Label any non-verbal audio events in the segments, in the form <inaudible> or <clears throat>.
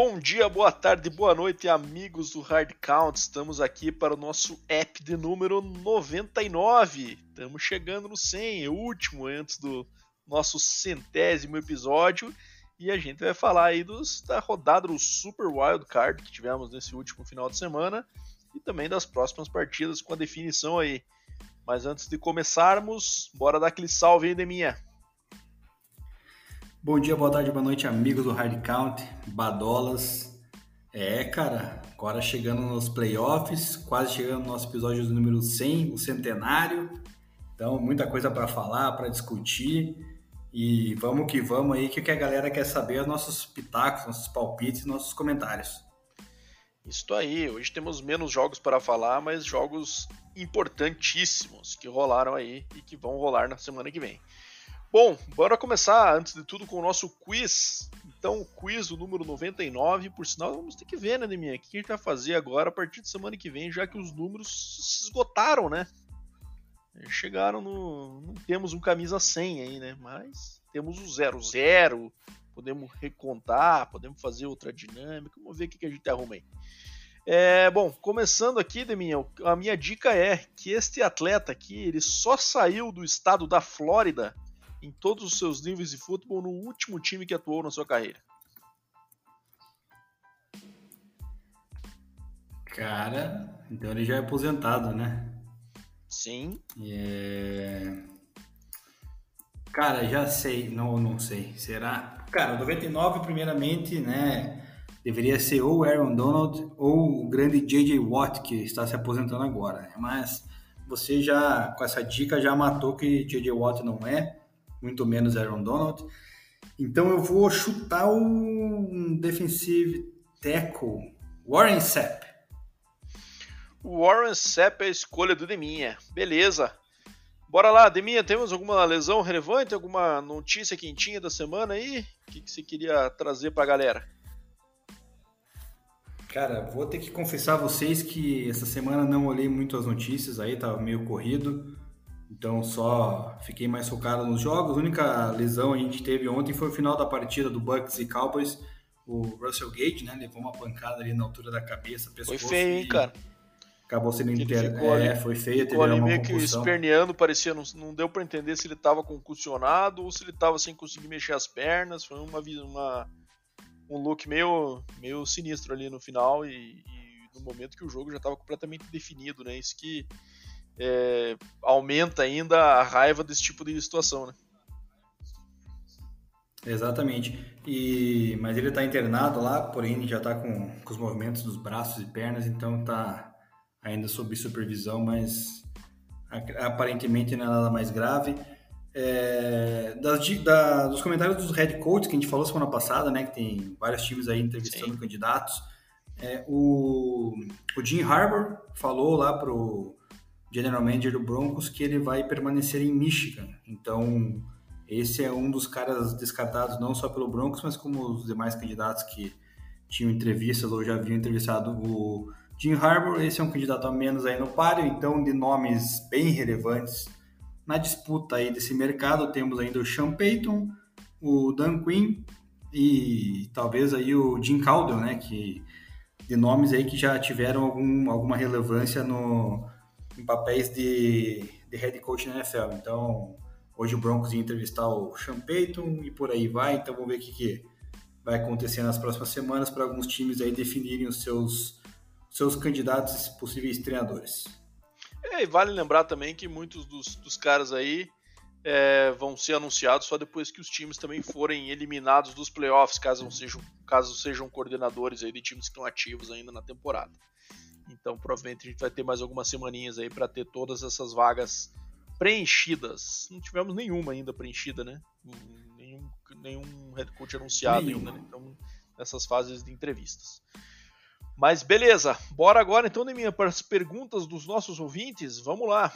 Bom dia, boa tarde, boa noite, amigos do Hard Count. Estamos aqui para o nosso app de número 99. Estamos chegando no 100, é o último antes do nosso centésimo episódio. E a gente vai falar aí dos, da rodada do Super Wild Card que tivemos nesse último final de semana e também das próximas partidas com a definição aí. Mas antes de começarmos, bora dar aquele salve aí, Deminha. Bom dia, boa tarde, boa noite, amigos do Hard Count, Badolas. É, cara, agora chegando nos playoffs, quase chegando no nosso episódio número 100, o centenário. Então, muita coisa para falar, para discutir. E vamos que vamos aí, que a galera quer saber é nossos pitacos, nossos palpites, nossos comentários. Isso aí, hoje temos menos jogos para falar, mas jogos importantíssimos que rolaram aí e que vão rolar na semana que vem. Bom, bora começar antes de tudo com o nosso quiz. Então, o quiz o número 99, por sinal, vamos ter que ver, né, Deminha? O que a gente vai fazer agora a partir de semana que vem, já que os números se esgotaram, né? Chegaram no. Não temos um camisa 100 aí, né? Mas temos o 00, podemos recontar, podemos fazer outra dinâmica, vamos ver o que a gente arruma aí. É, bom, começando aqui, Deminha, a minha dica é que este atleta aqui, ele só saiu do estado da Flórida em todos os seus níveis de futebol no último time que atuou na sua carreira? Cara, então ele já é aposentado, né? Sim. É... Cara, já sei, não, não sei. Será? Cara, 99 primeiramente, né? Deveria ser ou Aaron Donald ou o grande J.J. Watt que está se aposentando agora. Né? Mas você já, com essa dica, já matou que J.J. Watt não é muito menos Aaron Donald. Então eu vou chutar um defensive tackle, Warren Sapp. Warren Sapp é a escolha do Deminha. Beleza. Bora lá, Deminha, temos alguma lesão relevante, alguma notícia quentinha da semana aí? O que, que você queria trazer pra galera? Cara, vou ter que confessar a vocês que essa semana não olhei muito as notícias aí, tava meio corrido. Então só fiquei mais focado nos jogos. A única lesão que a gente teve ontem foi o final da partida do Bucks e Cowboys. O Russell Gage, né, levou uma pancada ali na altura da cabeça, pescoço. Foi feio, hein, cara? Acabou sendo inter... é, foi feio, teve ali meio que esperneando, parecia, não, não deu para entender se ele estava concussionado ou se ele estava sem conseguir mexer as pernas. Foi uma, uma um look meio, meio sinistro ali no final e, e no momento que o jogo já estava completamente definido, né? Isso que é, aumenta ainda a raiva desse tipo de situação, né? Exatamente. E, mas ele está internado lá, porém já está com, com, os movimentos dos braços e pernas, então está ainda sob supervisão, mas aparentemente não é nada mais grave. É, das, da, dos comentários dos head coaches que a gente falou semana passada, né, que tem vários times aí entrevistando Sim. candidatos, é, o, o Jim Harbour falou lá pro general manager do Broncos, que ele vai permanecer em Michigan. Então, esse é um dos caras descartados não só pelo Broncos, mas como os demais candidatos que tinham entrevistas ou já haviam entrevistado o Jim Harbour. Esse é um candidato a menos aí no páreo, então de nomes bem relevantes na disputa aí desse mercado temos ainda o Sean Payton, o Dan Quinn e talvez aí o Jim Caldwell, né, que de nomes aí que já tiveram algum, alguma relevância no, em papéis de, de head coach na NFL. Então, hoje o Broncos ia entrevistar o Sean Payton e por aí vai. Então, vamos ver o que, que vai acontecer nas próximas semanas para alguns times aí definirem os seus, seus candidatos possíveis treinadores. É, e vale lembrar também que muitos dos, dos caras aí é, vão ser anunciados só depois que os times também forem eliminados dos playoffs, caso sejam, caso sejam coordenadores aí de times que estão ativos ainda na temporada. Então provavelmente a gente vai ter mais algumas semaninhas aí para ter todas essas vagas preenchidas. Não tivemos nenhuma ainda preenchida, né? Nenhum, nenhum head coach anunciado nenhuma. ainda, né? Então, nessas fases de entrevistas. Mas beleza, bora agora então, Neminha, para as perguntas dos nossos ouvintes. Vamos lá.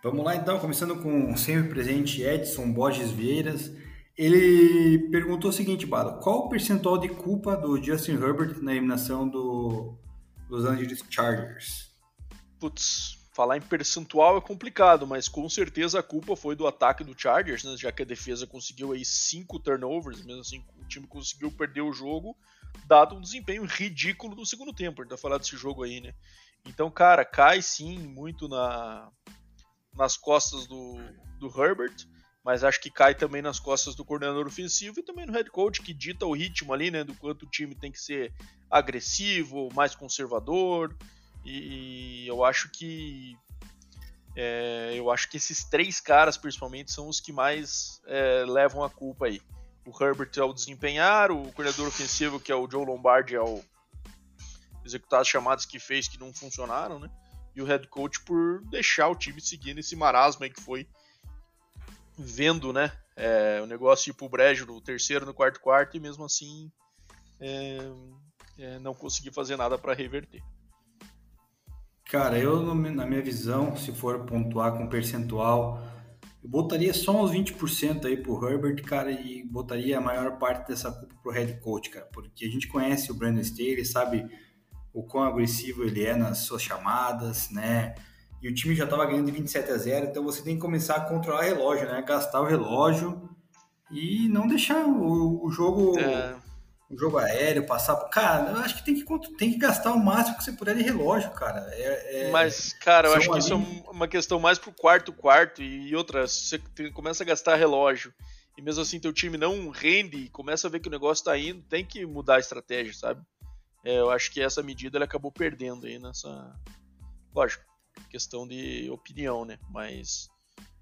Vamos lá então, começando com o sempre presente Edson Borges Vieiras. Ele perguntou o seguinte, Bado, qual o percentual de culpa do Justin Herbert na eliminação do Los Angeles Chargers? Putz, falar em percentual é complicado, mas com certeza a culpa foi do ataque do Chargers, né? Já que a defesa conseguiu aí cinco turnovers, mesmo assim o time conseguiu perder o jogo, dado um desempenho ridículo no segundo tempo. A gente vai falar desse jogo aí, né? Então, cara, cai sim muito na, nas costas do, do Herbert, mas acho que cai também nas costas do coordenador ofensivo e também no head coach, que dita o ritmo ali, né? Do quanto o time tem que ser agressivo, mais conservador. E eu acho que é, eu acho que esses três caras, principalmente, são os que mais é, levam a culpa aí. O Herbert é o desempenhar, o coordenador ofensivo, que é o Joe Lombardi, é o executar as chamadas que fez que não funcionaram, né? E o head coach por deixar o time seguir nesse marasmo aí que foi vendo, né? É, o negócio ir pro brejo no terceiro, no quarto quarto e mesmo assim é, é, não conseguir fazer nada para reverter. Cara, eu, na minha visão, se for pontuar com percentual, eu botaria só uns 20% aí pro Herbert, cara, e botaria a maior parte dessa culpa pro head coach, cara, porque a gente conhece o Brandon Staley, sabe o quão agressivo ele é nas suas chamadas, né? E o time já estava ganhando de 27 a 0, então você tem que começar a controlar o relógio, né? Gastar o relógio e não deixar o, o jogo é o jogo aéreo, passar. Cara, eu acho que tem que, tem que gastar o máximo que você puder de relógio, cara. É, é... Mas, cara, eu acho que isso é uma questão mais pro quarto quarto e outra, você começa a gastar relógio e mesmo assim teu time não rende e começa a ver que o negócio tá indo, tem que mudar a estratégia, sabe? É, eu acho que essa medida ele acabou perdendo aí nessa. Lógico, questão de opinião, né? Mas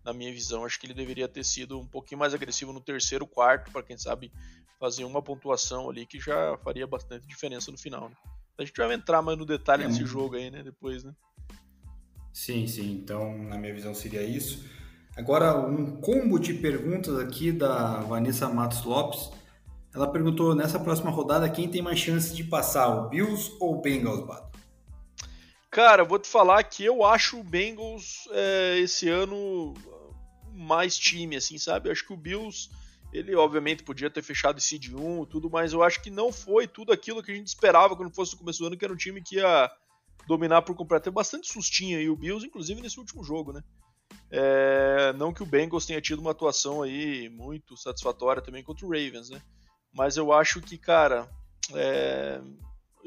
na minha visão, acho que ele deveria ter sido um pouquinho mais agressivo no terceiro quarto, para quem sabe fazer uma pontuação ali que já faria bastante diferença no final. Né? A gente vai entrar mais no detalhe é, desse jogo aí, né? Depois, né? Sim, sim. Então, na minha visão, seria isso. Agora, um combo de perguntas aqui da Vanessa Matos Lopes. Ela perguntou nessa próxima rodada quem tem mais chances de passar, o Bills ou o Bengals, Bato? Cara, vou te falar que eu acho o Bengals é, esse ano mais time, assim, sabe? Eu acho que o Bills ele, obviamente, podia ter fechado esse seed 1 tudo, mas eu acho que não foi tudo aquilo que a gente esperava quando fosse no começo do ano, que era um time que ia dominar por completo. Tem bastante sustinha aí o Bills, inclusive nesse último jogo, né? É, não que o Bengals tenha tido uma atuação aí muito satisfatória também contra o Ravens, né? Mas eu acho que, cara, é,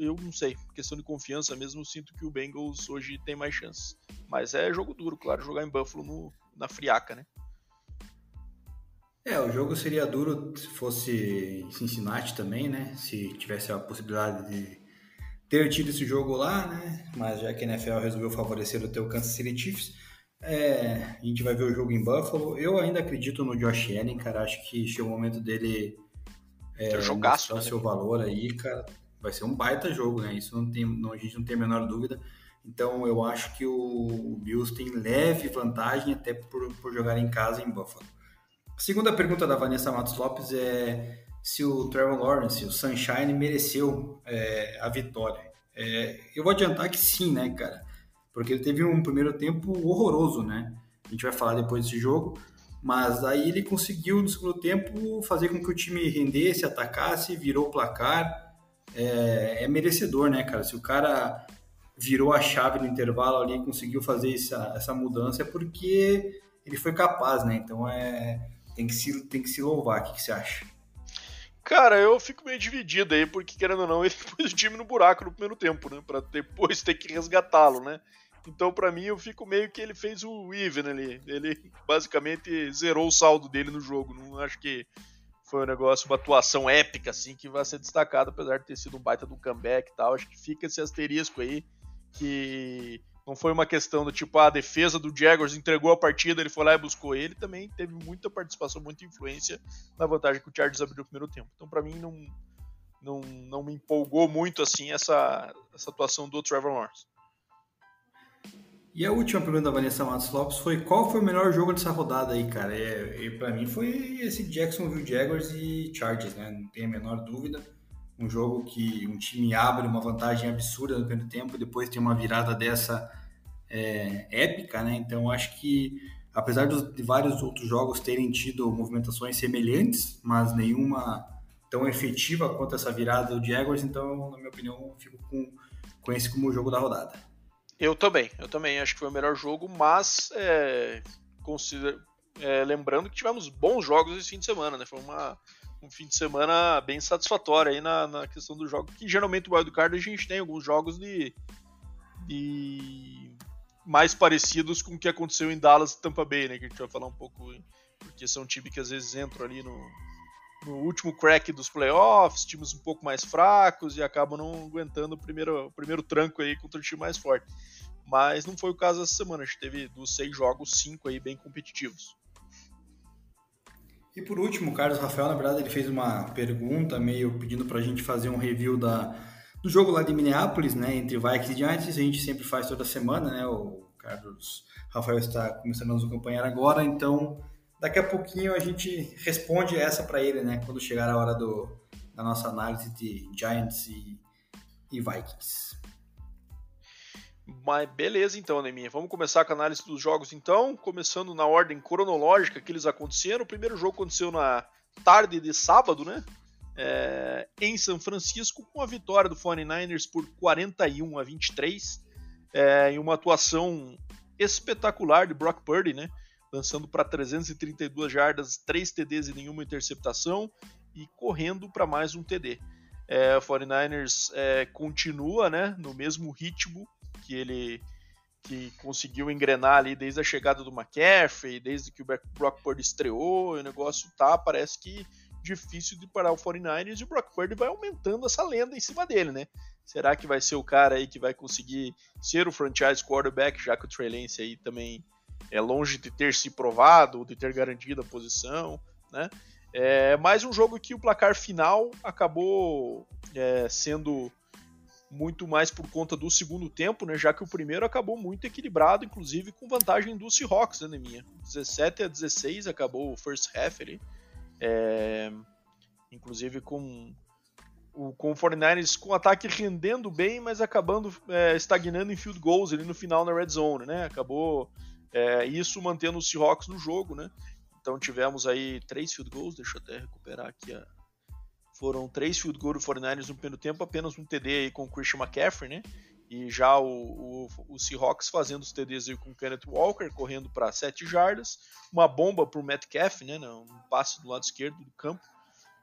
eu não sei, questão de confiança mesmo, sinto que o Bengals hoje tem mais chances. Mas é jogo duro, claro, jogar em Buffalo no, na friaca, né? É, o jogo seria duro se fosse em Cincinnati também, né? Se tivesse a possibilidade de ter tido esse jogo lá, né? Mas já que a NFL resolveu favorecer o teu Kansas City Chiefs, é, a gente vai ver o jogo em Buffalo. Eu ainda acredito no Josh Allen, cara. Acho que chegou o momento dele é, jogaço, mostrar o né? seu valor aí, cara. Vai ser um baita jogo, né? Isso não tem, não, a gente não tem a menor dúvida. Então eu acho que o Bills tem leve vantagem até por, por jogar em casa em Buffalo. A segunda pergunta da Vanessa Matos Lopes é se o Trevor Lawrence, o Sunshine, mereceu é, a vitória. É, eu vou adiantar que sim, né, cara? Porque ele teve um primeiro tempo horroroso, né? A gente vai falar depois desse jogo. Mas aí ele conseguiu, no segundo tempo, fazer com que o time rendesse, atacasse, virou o placar. É, é merecedor, né, cara? Se o cara virou a chave no intervalo ali conseguiu fazer essa, essa mudança, é porque ele foi capaz, né? Então é tem que se, tem que se louvar. O que, que você acha? Cara, eu fico meio dividido aí, porque querendo ou não, <laughs> ele pôs o time no buraco no primeiro tempo, né? Pra depois ter que resgatá-lo, né? Então, para mim, eu fico meio que ele fez o even ali. Ele basicamente zerou o saldo dele no jogo. Não acho que foi um negócio, uma atuação épica, assim, que vai ser destacado, apesar de ter sido um baita do comeback e tal. Acho que fica esse asterisco aí, que não foi uma questão do tipo, ah, a defesa do Jaguars entregou a partida, ele foi lá e buscou ele. Também teve muita participação, muita influência na vantagem que o Chargers abriu no primeiro tempo. Então, para mim, não, não, não me empolgou muito assim essa, essa atuação do Trevor Lawrence. E a última pergunta da Vanessa Matos Lopes foi qual foi o melhor jogo dessa rodada aí, cara? É, e para mim foi esse Jacksonville Jaguars e Chargers, né? Não tem a menor dúvida. Um jogo que um time abre uma vantagem absurda no primeiro tempo, depois tem uma virada dessa é, épica, né? Então acho que apesar de vários outros jogos terem tido movimentações semelhantes, mas nenhuma tão efetiva quanto essa virada do Jaguars, então na minha opinião fico com, com esse como o jogo da rodada. Eu também, eu também acho que foi o melhor jogo, mas é, consider... é, lembrando que tivemos bons jogos esse fim de semana, né? Foi uma, um fim de semana bem satisfatório aí na, na questão do jogo, que geralmente o Wildcard a gente tem alguns jogos de, de mais parecidos com o que aconteceu em Dallas e Tampa Bay, né? Que a gente vai falar um pouco, porque são times que às vezes entram ali no, no último crack dos playoffs, times um pouco mais fracos e acabam não aguentando o primeiro, o primeiro tranco aí contra o time mais forte. Mas não foi o caso essa semana, a gente teve dos seis jogos, cinco aí bem competitivos. E por último, o Carlos Rafael, na verdade, ele fez uma pergunta meio pedindo para a gente fazer um review da, do jogo lá de Minneapolis, né, entre Vikings e Giants, a gente sempre faz toda semana, né, o Carlos Rafael está começando a nos acompanhar agora, então daqui a pouquinho a gente responde essa para ele, né? Quando chegar a hora do, da nossa análise de Giants e, e Vikings. Mas beleza então, Neminha. Vamos começar com a análise dos jogos então, começando na ordem cronológica que eles aconteceram. O primeiro jogo aconteceu na tarde de sábado, né? É, em São Francisco, com a vitória do 49ers por 41 a 23, é, em uma atuação espetacular de Brock Purdy, né? Lançando para 332 jardas, 3 TDs e nenhuma interceptação e correndo para mais um TD. É, o 49ers é, continua né, no mesmo ritmo que ele que conseguiu engrenar ali desde a chegada do McCaffrey, desde que o Brock Purdy estreou, o negócio tá, parece que difícil de parar o 49ers e o Brock Purdy vai aumentando essa lenda em cima dele, né? Será que vai ser o cara aí que vai conseguir ser o franchise quarterback, já que o Trey Lance aí também é longe de ter se provado, de ter garantido a posição, né? É mais um jogo que o placar final acabou é, sendo muito mais por conta do segundo tempo, né? Já que o primeiro acabou muito equilibrado, inclusive com vantagem do Seahawks, né, minha? 17 a 16 acabou o first half ali. É, inclusive com o, com o 49ers com ataque rendendo bem, mas acabando é, estagnando em field goals ali no final na red zone, né? Acabou é, isso mantendo os Seahawks no jogo, né? Então tivemos aí três field goals, deixa eu até recuperar aqui. Foram três field goals do 49ers no primeiro tempo, apenas um TD aí com o Christian McCaffrey, né? E já o, o, o Seahawks fazendo os TDs aí com o Kenneth Walker, correndo para 7 jardas. Uma bomba para o Metcalf, né? Um passe do lado esquerdo do campo,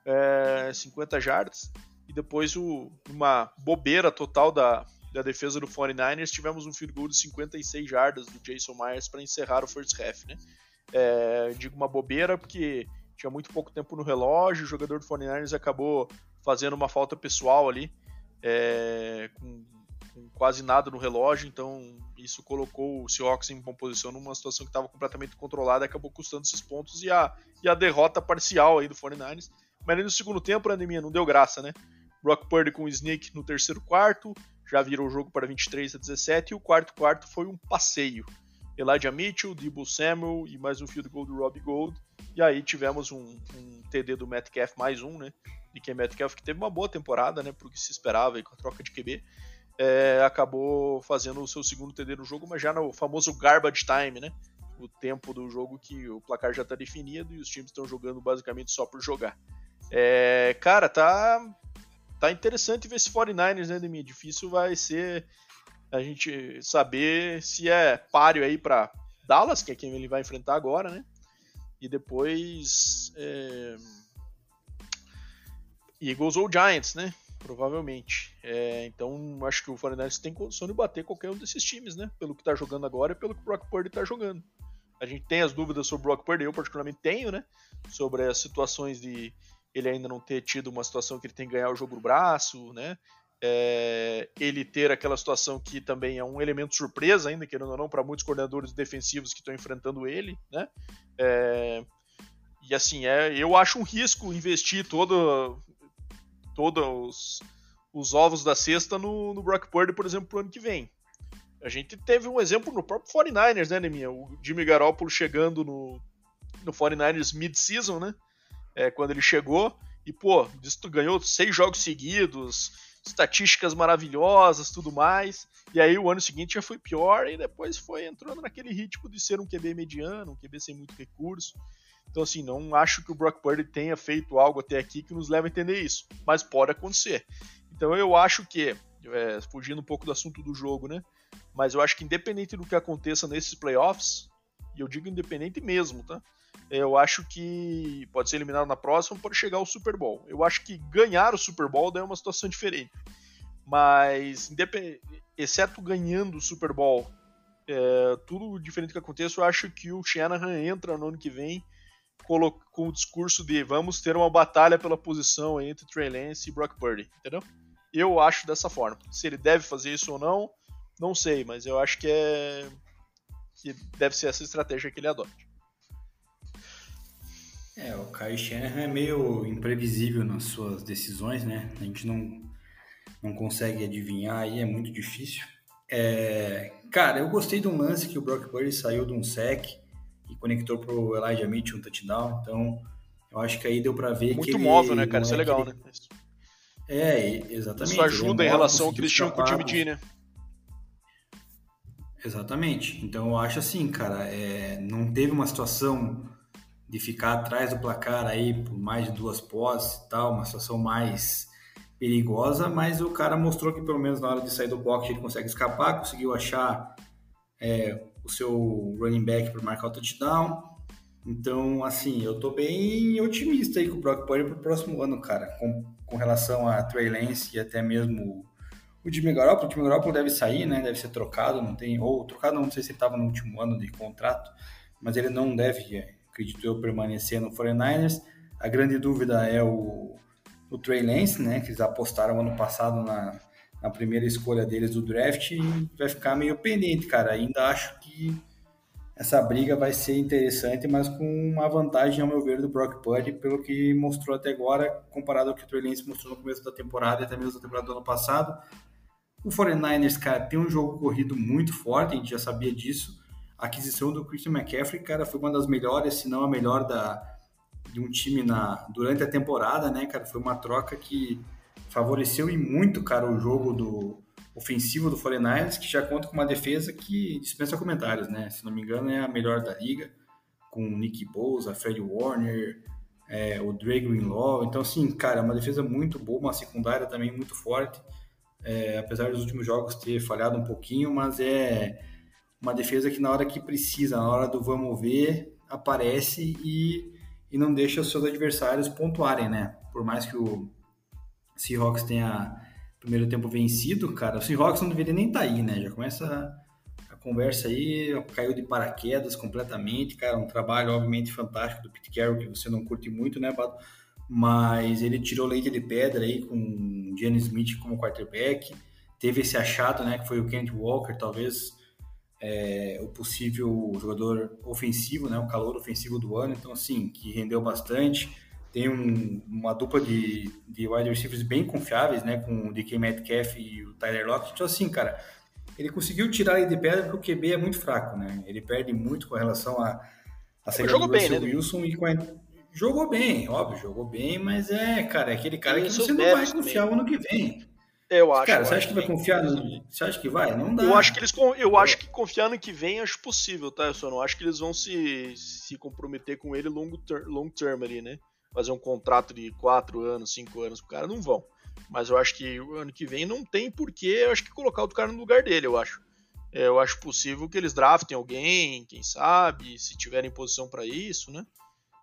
é, 50 jardas. E depois o, uma bobeira total da, da defesa do 49ers, tivemos um field goal de 56 jardas do Jason Myers para encerrar o first half, né? É, digo uma bobeira porque tinha muito pouco tempo no relógio, o jogador do 49ers acabou fazendo uma falta pessoal ali, é, com, com, quase nada no relógio, então isso colocou o Seahawks em posição numa situação que estava completamente controlada acabou custando esses pontos e a, e a derrota parcial aí do 49ers. Mas no segundo tempo, a anemia não deu graça, né? Brock Purdy com o Sneak no terceiro quarto, já virou o jogo para 23 a 17 e o quarto quarto foi um passeio. Elijah Mitchell, Debo Samuel e mais um field goal do Robbie Gold. E aí tivemos um, um TD do Metcalf mais um, né? De que Metcalf que teve uma boa temporada, né? Porque se esperava aí com a troca de QB. É, acabou fazendo o seu segundo TD no jogo, mas já no famoso garbage time, né? O tempo do jogo que o placar já está definido e os times estão jogando basicamente só por jogar. É, cara, tá tá interessante ver esse 49ers, né, Demi? Difícil vai ser a gente saber se é páreo aí para Dallas, que é quem ele vai enfrentar agora, né? E depois é... Eagles ou Giants, né? Provavelmente. É, então acho que o 49ers tem condição de bater qualquer um desses times, né? Pelo que tá jogando agora e pelo que o Brock Purdy tá jogando. A gente tem as dúvidas sobre o Brock Purdy, eu particularmente tenho, né? Sobre as situações de ele ainda não ter tido uma situação que ele tem que ganhar o jogo no braço, né? É, ele ter aquela situação que também é um elemento surpresa ainda, querendo ou não, para muitos coordenadores defensivos que estão enfrentando ele, né? É, e assim, é, eu acho um risco investir todo, todos os, os ovos da cesta no, no Brock Purdy, por exemplo, pro ano que vem. A gente teve um exemplo no próprio 49ers, né, Neminha? O Jimmy Garoppolo chegando no, no 49ers mid-season, né? É, quando ele chegou. E, pô, ganhou seis jogos seguidos, estatísticas maravilhosas, tudo mais. E aí o ano seguinte já foi pior e depois foi entrando naquele ritmo de ser um QB mediano, um QB sem muito recurso. Então, assim, não acho que o Brock Purdy tenha feito algo até aqui que nos leve a entender isso, mas pode acontecer. Então, eu acho que, é, fugindo um pouco do assunto do jogo, né? Mas eu acho que independente do que aconteça nesses playoffs, e eu digo independente mesmo, tá? Eu acho que pode ser eliminado na próxima, pode chegar ao Super Bowl. Eu acho que ganhar o Super Bowl daí é uma situação diferente. Mas, exceto ganhando o Super Bowl, é, tudo diferente que aconteça, eu acho que o Shanahan entra no ano que vem com o discurso de vamos ter uma batalha pela posição entre Trey Lance e Brock Purdy, entendeu? Eu acho dessa forma. Se ele deve fazer isso ou não, não sei, mas eu acho que é que deve ser essa estratégia que ele adote. É, o Kyle Shanahan é meio imprevisível nas suas decisões, né? A gente não, não consegue adivinhar aí, é muito difícil. É, cara, eu gostei de um lance que o Brock Purdy saiu de um sec e conectou pro Elijah Mitchell um touchdown, então eu acho que aí deu para ver muito que Muito móvel, né, cara? Isso é legal, né? É, exatamente. Isso ajuda é em relação ao que eles tinham com o time D, né? Exatamente. Então eu acho assim, cara, é, não teve uma situação de ficar atrás do placar aí por mais de duas posses e tal, uma situação mais perigosa, mas o cara mostrou que pelo menos na hora de sair do box ele consegue escapar, conseguiu achar é, o seu running back para marcar o touchdown. Então, assim, eu tô bem otimista aí com o Brock Purdy pro próximo ano, cara, com, com relação a Trey Lance e até mesmo o Jimmy Garoppolo. O Jimmy Garoppolo deve sair, né, deve ser trocado, não tem, ou trocado, não sei se ele estava no último ano de contrato, mas ele não deve, acredito eu, permanecer no 49ers. A grande dúvida é o, o Trey Lance, né, que eles apostaram ano passado na, na primeira escolha deles do draft e vai ficar meio pendente, cara. Ainda acho que essa briga vai ser interessante, mas com uma vantagem, ao meu ver, do Brock Purdy, pelo que mostrou até agora, comparado ao que o Trey Lance mostrou no começo da temporada e até mesmo na temporada do ano passado. O 49ers, cara, tem um jogo corrido muito forte, a gente já sabia disso. A aquisição do Christian McCaffrey, cara, foi uma das melhores, se não a melhor da, de um time na, durante a temporada, né, cara? Foi uma troca que favoreceu e muito, cara, o jogo do ofensivo do 49ers, que já conta com uma defesa que dispensa comentários, né? Se não me engano, é a melhor da liga, com Nick Bosa, Fred Warner, é, o Dre Greenlaw. Então, assim, cara, é uma defesa muito boa, uma secundária também muito forte. É, apesar dos últimos jogos ter falhado um pouquinho, mas é uma defesa que na hora que precisa, na hora do vamos ver, aparece e, e não deixa os seus adversários pontuarem, né? Por mais que o Seahawks tenha primeiro tempo vencido, cara, o Seahawks não deveria nem estar tá aí, né? Já começa a, a, conversa aí, caiu de paraquedas completamente, cara, um trabalho obviamente fantástico do Pete Carroll, que você não curte muito, né, Bato? Mas ele tirou leite de pedra aí com Gianni Smith como quarterback, teve esse achado, né, que foi o Kent Walker, talvez é, o possível jogador ofensivo, né, o calor ofensivo do ano, então assim, que rendeu bastante, tem um, uma dupla de, de wide receivers bem confiáveis, né? Com o DK Metcalf e o Tyler Lockett. Então, assim, cara, ele conseguiu tirar ele de pedra porque o QB é muito fraco, né? Ele perde muito com relação a, a ser jogou bem, né? Wilson e com a... Jogou bem, óbvio, jogou bem, mas é, cara, é aquele cara que você não vai confiar o ano que vem. Eu acho. Cara, você acha que vai confiar no... Você acha que vai? Não dá. Eu acho que eles eu acho que confiar no que vem acho possível, tá? Eu só não acho que eles vão se, se comprometer com ele long, ter, long term ali, né? fazer um contrato de 4 anos, 5 anos com o cara, não vão. Mas eu acho que o ano que vem não tem porquê, eu acho que colocar outro cara no lugar dele, eu acho. É, eu acho possível que eles draftem alguém, quem sabe, se tiverem posição para isso, né?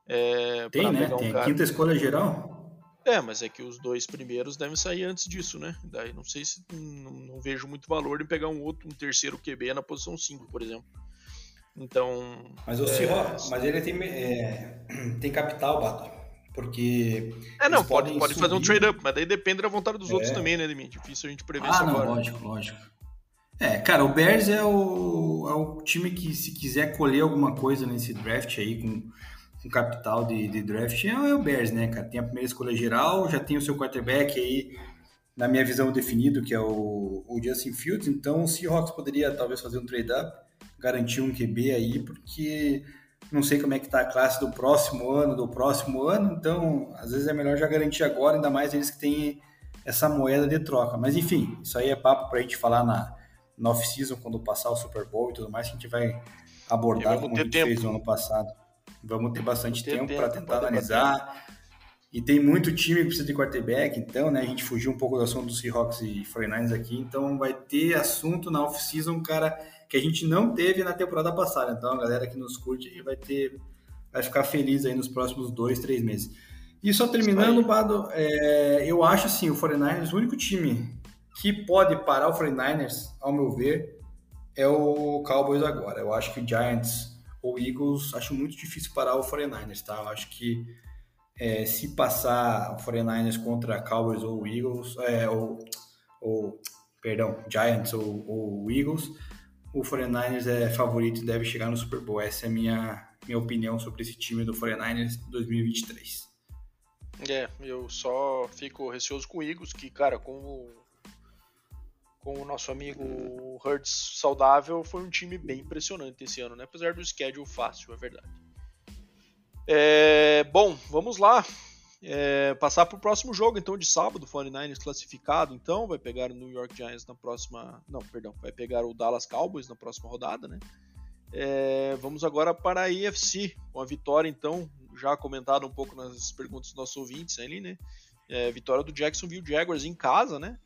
É, tem, né? Um tem cara... quinta escolha geral. É, mas é que os dois primeiros devem sair antes disso, né? Daí não sei se não, não vejo muito valor em pegar um outro, um terceiro QB na posição 5, por exemplo. Então. Mas o é... mas ele tem, é, <clears throat> tem capital, Bato. Porque. É, não, pode, pode fazer um trade-up, mas daí depende da vontade dos é. outros também, né, Demir? Difícil a gente prever ah, isso não, agora. Lógico, lógico. É, cara, o Bears é o, é o time que, se quiser colher alguma coisa nesse draft aí, com, com capital de, de draft, é, o Bears, né, cara? Tem a primeira escolha geral, já tem o seu quarterback aí, na minha visão, definido, que é o, o Justin Fields. Então, o Seahawks poderia talvez fazer um trade-up, garantir um QB aí, porque não sei como é que está a classe do próximo ano, do próximo ano, então às vezes é melhor já garantir agora, ainda mais eles que têm essa moeda de troca. Mas enfim, isso aí é papo para a gente falar na, na off-season, quando passar o Super Bowl e tudo mais, que a gente vai abordar como a gente tempo. fez no ano passado. Vamos ter bastante ter tempo para tentar analisar. E tem muito time que precisa de quarterback, então, né? A gente fugiu um pouco do assunto dos Seahawks e 49ers aqui, então vai ter assunto na off-season, cara, que a gente não teve na temporada passada. Então, a galera que nos curte vai ter, vai ficar feliz aí nos próximos dois, três meses. E só terminando, Bado, é, eu acho assim, o 49ers, o único time que pode parar o 49ers, ao meu ver, é o Cowboys agora. Eu acho que o Giants ou Eagles, acho muito difícil parar o 49ers, tá? Eu acho que é, se passar o 49ers contra Cowboys ou Eagles, é, ou, ou, perdão, Giants ou, ou Eagles, o 49ers é favorito e deve chegar no Super Bowl. Essa é a minha, minha opinião sobre esse time do 49ers 2023. É, eu só fico receoso com o Eagles, que, cara, com o, com o nosso amigo Hurts saudável, foi um time bem impressionante esse ano, né? Apesar do schedule fácil, é verdade. É, bom, vamos lá. É, passar para o próximo jogo, então, de sábado, 49ers classificado, então, vai pegar o New York Giants na próxima. Não, perdão, vai pegar o Dallas Cowboys na próxima rodada, né? É, vamos agora para a EFC, com a vitória, então, já comentado um pouco nas perguntas dos nossos ouvintes ali, né? É, vitória do Jacksonville Jaguars em casa, né?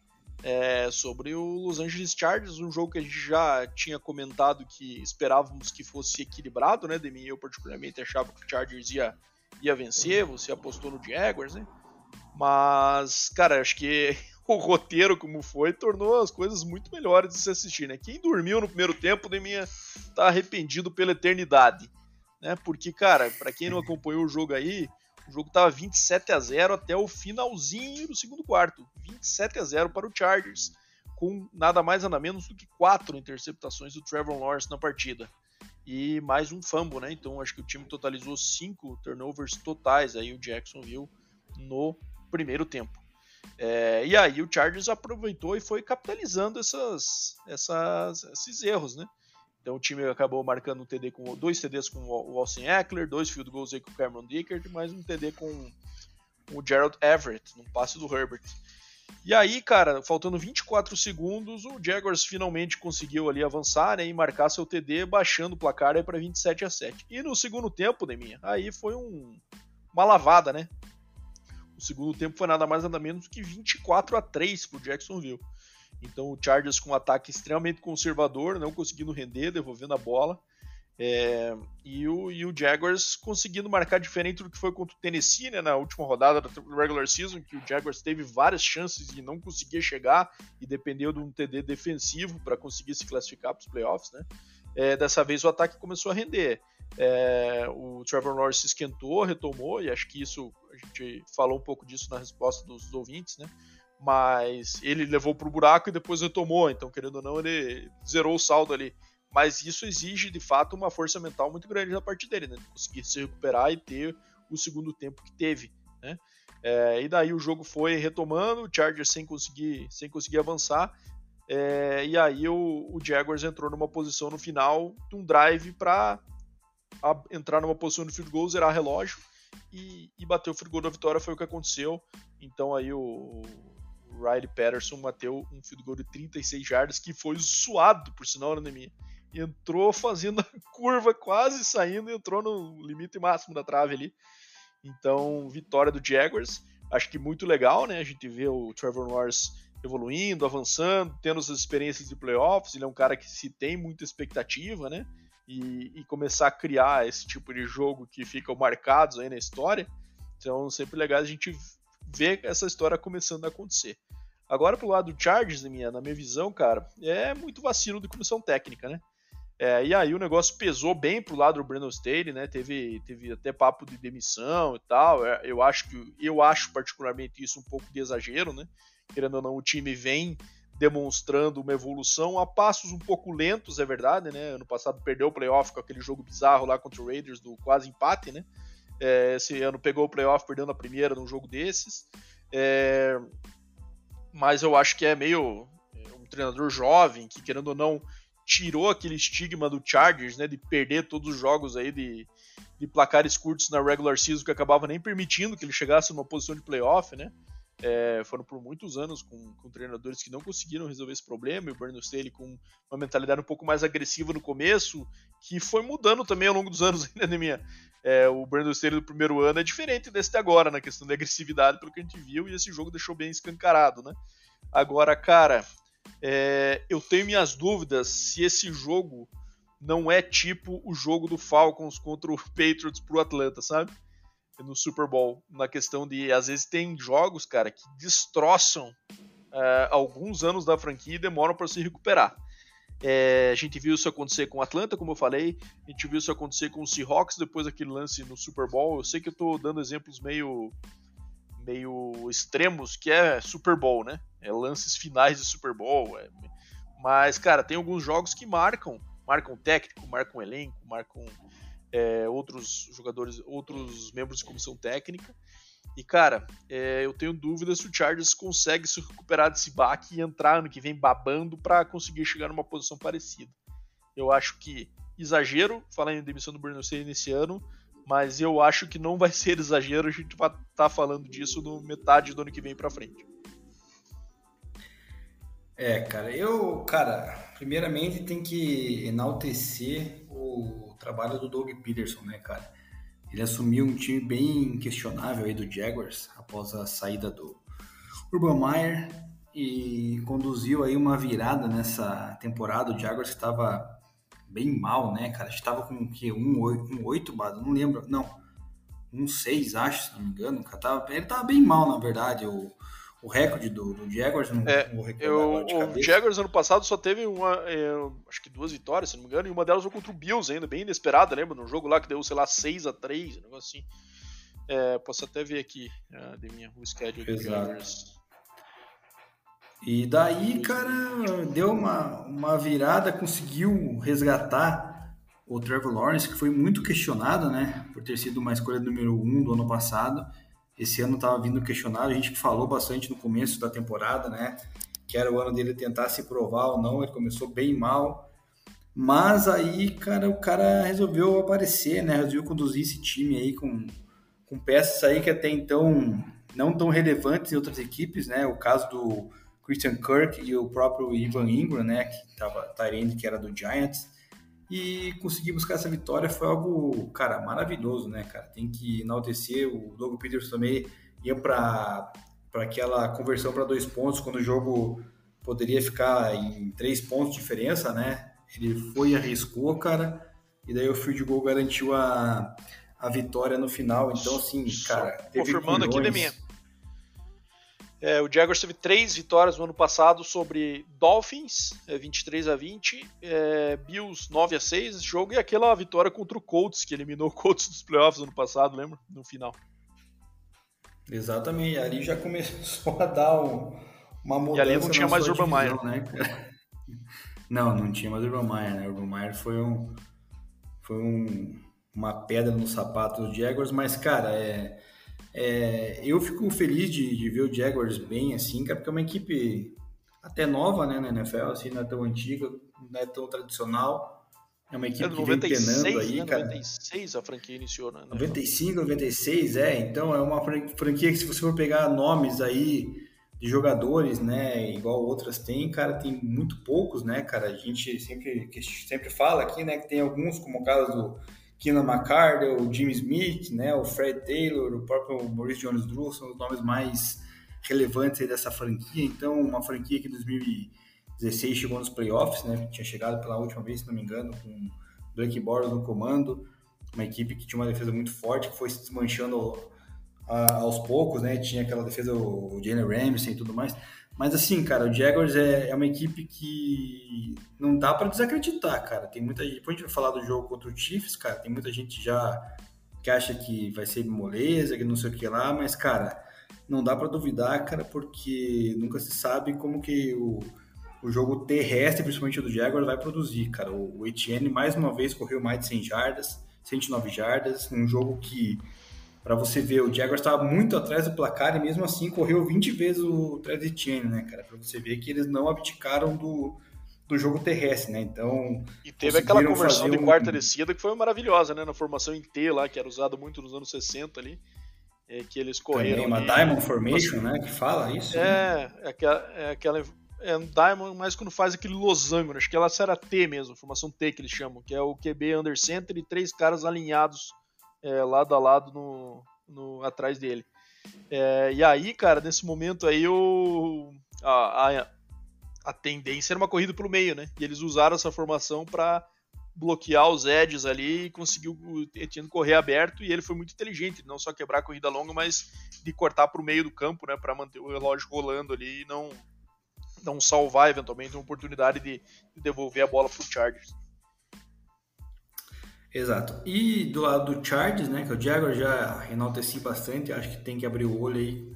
É, sobre o Los Angeles Chargers, um jogo que a gente já tinha comentado que esperávamos que fosse equilibrado, né? De mim, eu particularmente achava que o Chargers ia, ia vencer, você apostou no Jaguars, né? Mas, cara, acho que <laughs> o roteiro, como foi, tornou as coisas muito melhores de se assistir, né? Quem dormiu no primeiro tempo, de minha tá arrependido pela eternidade, né? Porque, cara, para quem não acompanhou o jogo aí, o jogo estava 27 a 0 até o finalzinho do segundo quarto. 27 a 0 para o Chargers, com nada mais nada menos do que quatro interceptações do Trevor Lawrence na partida. E mais um fumble, né? Então acho que o time totalizou cinco turnovers totais aí o Jacksonville no primeiro tempo. É, e aí o Chargers aproveitou e foi capitalizando essas, essas, esses erros, né? Então o time acabou marcando um TD com dois TDs com o Austin Eckler, dois field goals aí com o Cameron Dickert, mais um TD com o Gerald Everett, num passe do Herbert. E aí, cara, faltando 24 segundos, o Jaguars finalmente conseguiu ali avançar né, e marcar seu TD, baixando o placar para 27 a 7. E no segundo tempo, Deminha, aí foi um, uma lavada, né? O segundo tempo foi nada mais nada menos que 24 a 3 pro Jacksonville. Então o Chargers com um ataque extremamente conservador, não conseguindo render, devolvendo a bola. É, e, o, e o Jaguars conseguindo marcar diferente do que foi contra o Tennessee né, na última rodada da regular season, que o Jaguars teve várias chances e não conseguia chegar e dependeu de um TD defensivo para conseguir se classificar para os playoffs. Né? É, dessa vez o ataque começou a render. É, o Trevor Lawrence esquentou, retomou, e acho que isso a gente falou um pouco disso na resposta dos ouvintes, né? Mas ele levou para o buraco e depois retomou, então querendo ou não ele zerou o saldo ali. Mas isso exige de fato uma força mental muito grande da parte dele, né? De conseguir se recuperar e ter o segundo tempo que teve, né? É, e daí o jogo foi retomando, o Chargers sem conseguir, sem conseguir avançar, é, e aí o, o, Jaguars entrou numa posição no final de um drive para entrar numa posição de field goal, zerar relógio e, e bater o field goal da vitória, foi o que aconteceu. Então aí o, Riley Patterson bateu um field goal de 36 jardas, que foi suado, por sinal, na minha. Entrou fazendo a <laughs> curva, quase saindo, entrou no limite máximo da trave ali. Então, vitória do Jaguars. Acho que muito legal, né? A gente vê o Trevor Lawrence evoluindo, avançando, tendo as experiências de playoffs. Ele é um cara que se tem muita expectativa, né? E, e, começar a criar esse tipo de jogo que ficam marcados aí na história. Então, sempre legal a gente ver essa história começando a acontecer. Agora, pro lado do Chargers, na minha, na minha visão, cara, é muito vacilo de comissão técnica, né? É, e aí o negócio pesou bem pro lado do Brandon Staley, né? Teve, teve até papo de demissão e tal. É, eu acho que eu acho particularmente isso um pouco de exagero, né? Querendo ou não, o time vem demonstrando uma evolução a passos um pouco lentos, é verdade, né? Ano passado perdeu o playoff com aquele jogo bizarro lá contra o Raiders do quase empate, né? É, esse ano pegou o playoff perdendo a primeira num jogo desses. É, mas eu acho que é meio é, um treinador jovem que, querendo ou não, tirou aquele estigma do Chargers, né, de perder todos os jogos aí de, de placares curtos na regular season que acabava nem permitindo que ele chegasse numa posição de playoff, né? É, foram por muitos anos com, com, treinadores que não conseguiram resolver esse problema, e o Brandon Staley com uma mentalidade um pouco mais agressiva no começo, que foi mudando também ao longo dos anos, ainda <laughs> né, minha. é, o Brandon Staley do primeiro ano é diferente desse de agora, na questão de agressividade, pelo que a gente viu, e esse jogo deixou bem escancarado, né? Agora, cara, é, eu tenho minhas dúvidas se esse jogo não é tipo o jogo do Falcons contra o <laughs> Patriots pro Atlanta, sabe? No Super Bowl. Na questão de, às vezes, tem jogos, cara, que destroçam é, alguns anos da franquia e demoram para se recuperar. É, a gente viu isso acontecer com o Atlanta, como eu falei, a gente viu isso acontecer com o Seahawks depois daquele lance no Super Bowl. Eu sei que eu estou dando exemplos meio meio extremos, que é Super Bowl, né? É lances finais de Super Bowl. É... Mas, cara, tem alguns jogos que marcam, marcam técnico, marcam elenco, marcam é, outros jogadores, outros membros de comissão técnica. E, cara, é, eu tenho dúvida se o Chargers consegue se recuperar desse baque e entrar ano que vem babando para conseguir chegar numa posição parecida. Eu acho que exagero falar em demissão do Bruno Sey nesse ano, mas eu acho que não vai <laughs> ser exagero, a gente estar tá falando disso no metade do ano que vem para frente. É, cara, eu, cara, primeiramente tem que enaltecer o trabalho do Doug Peterson, né, cara? Ele assumiu um time bem questionável aí do Jaguars após a saída do Urban Meyer e conduziu aí uma virada nessa temporada. O Jaguars estava bem mal, né, cara? Estava com o quê? Um, um 8, não lembro. Não, um 6, acho, se não me engano. Ele estava bem mal, na verdade. O, o recorde do, do Jaguars, não é, vou eu, O Jaguars ano passado só teve uma, é, acho que duas vitórias, se não me engano, e uma delas foi contra o Bills ainda, bem inesperada, lembra? Num jogo lá que deu, sei lá, 6 a 3 um negócio assim. É, posso até ver aqui uh, de minha, o schedule do Jaguars. E daí, cara, deu uma, uma virada, conseguiu resgatar o Trevor Lawrence, que foi muito questionado, né, por ter sido uma escolha número um do ano passado esse ano estava vindo questionado, a gente falou bastante no começo da temporada, né? Que era o ano dele tentar se provar ou não, ele começou bem mal. Mas aí, cara, o cara resolveu aparecer, né? Resolveu conduzir esse time aí com, com peças aí que até então não tão relevantes em outras equipes, né? O caso do Christian Kirk e o próprio Ivan Ingram, né? Que tava Tyrande, que era do Giants e conseguir buscar essa vitória foi algo, cara, maravilhoso, né, cara? Tem que enaltecer. O Doug Peters também ia para aquela conversão para dois pontos, quando o jogo poderia ficar em três pontos de diferença, né? Ele foi e arriscou, cara, e daí o field goal garantiu a, a vitória no final. Então, assim, cara, teve Confirmando culhões. aqui, Deminha. É, o Jaguars teve três vitórias no ano passado sobre Dolphins, é, 23 a 20, é, Bills 9 a 6 esse jogo, e aquela vitória contra o Colts, que eliminou o Colts dos playoffs no ano passado, lembra? No final. Exatamente, ali já começou a dar um, uma mudança. E ali não tinha mais Urban Meyer. Né, não, não tinha mais Urban Meyer, né? Urban Meyer foi um. Foi um, uma pedra no sapato do Jaguars, mas, cara, é é, eu fico feliz de, de, ver o Jaguars bem assim, cara, porque é uma equipe até nova, né, na NFL, assim, não é tão antiga, não é tão tradicional. É uma equipe é 96, que vem penando aí, né? cara. 96 a franquia iniciou, né? 95, 96, é. Então é uma franquia que se você for pegar nomes aí de jogadores, né, igual outras tem, cara, tem muito poucos, né, cara. A gente sempre, sempre fala aqui, né, que tem alguns, como o caso do Keenan McCardle, o Jimmy Smith, né, o Fred Taylor, o próprio Maurice Jones-Drew são os nomes mais relevantes dessa franquia. Então, uma franquia que em 2016 chegou nos playoffs, né, tinha chegado pela última vez, se não me engano, com Blake Bortles no comando, uma equipe que tinha uma defesa muito forte, que foi se desmanchando aos poucos, né, tinha aquela defesa, o Jalen Ramsey e tudo mais. Mas assim, cara, o Jaguars é, é uma equipe que não dá para desacreditar, cara. Tem muita gente. Depois a gente vai falar do jogo contra o Chiefs, cara. Tem muita gente já que acha que vai ser moleza, que não sei o que lá, mas, cara, não dá para duvidar, cara, porque nunca se sabe como que o, o jogo terrestre, principalmente do Jaguars, vai produzir, cara. O, o Etienne, mais uma vez, correu mais de 100 jardas, 109 jardas, um jogo que para você ver, o Jaguars estava muito atrás do placar e mesmo assim correu 20 vezes o Travis Etienne, né, cara? Para você ver que eles não abdicaram do, do jogo terrestre, né? Então. E teve aquela conversão de quarta um... descida que foi maravilhosa, né? Na formação em T lá, que era usada muito nos anos 60 ali. É, que eles correram. Também uma Diamond Formation, né? Que fala isso. É, né? é aquela. É aquela é um Diamond, mas quando faz aquele losango, né? acho que ela será T mesmo, formação T que eles chamam, que é o QB under center e três caras alinhados é, lado a lado no, no atrás dele. É, e aí, cara, nesse momento aí o, a, a, a, tendência era uma corrida pelo meio, né? E eles usaram essa formação para bloquear os edges ali e conseguiu o Etienne correr aberto e ele foi muito inteligente, não só quebrar a corrida longa, mas de cortar para o meio do campo, né, para manter o relógio rolando ali e não não salvar eventualmente uma oportunidade de, de devolver a bola para o Chargers. Exato. E do lado do Chargers, né, que o Jaguar já enalteci bastante, acho que tem que abrir o olho aí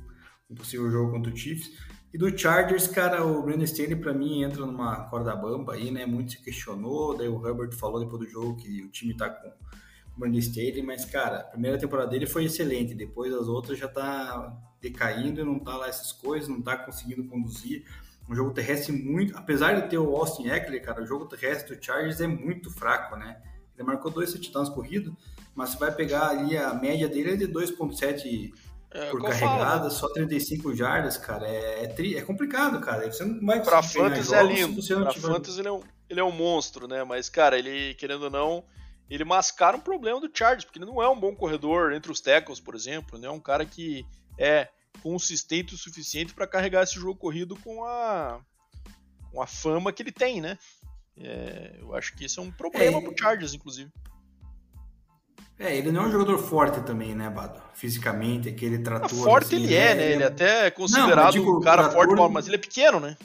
no possível jogo contra o Chiefs. E do Chargers, cara, o Brandon Staley para mim entra numa corda bamba aí, né? Muito se questionou, daí o Herbert falou depois do jogo que o time tá com o Brandon Staley, mas cara, a primeira temporada dele foi excelente, depois as outras já tá decaindo e não tá lá essas coisas, não tá conseguindo conduzir. Um jogo terrestre muito, apesar de ter o Austin Eckler, cara, o jogo terrestre do Chargers é muito fraco, né? Ele marcou dois touchdowns corridos, mas você vai pegar ali a média dele é de 2.7 é, por carregada, só 35 jardas, cara, é, é, é, complicado, cara. Você não vai Pra Fantasy é lindo. Pra tiver... Fantasy ele é, um, ele é um monstro, né? Mas, cara, ele, querendo ou não, ele mascara um problema do Chargers, porque ele não é um bom corredor entre os tackles, por exemplo, né? É um cara que é consistente o suficiente para carregar esse jogo corrido com a, com a fama que ele tem, né? É, eu acho que isso é um problema é, pro Chargers, inclusive. É, ele não é um jogador forte também, né, Bado? Fisicamente, aquele trator. Ah, forte assim, ele é, né? Ele é até é considerado não, um cara trator... forte, mas ele é pequeno, né?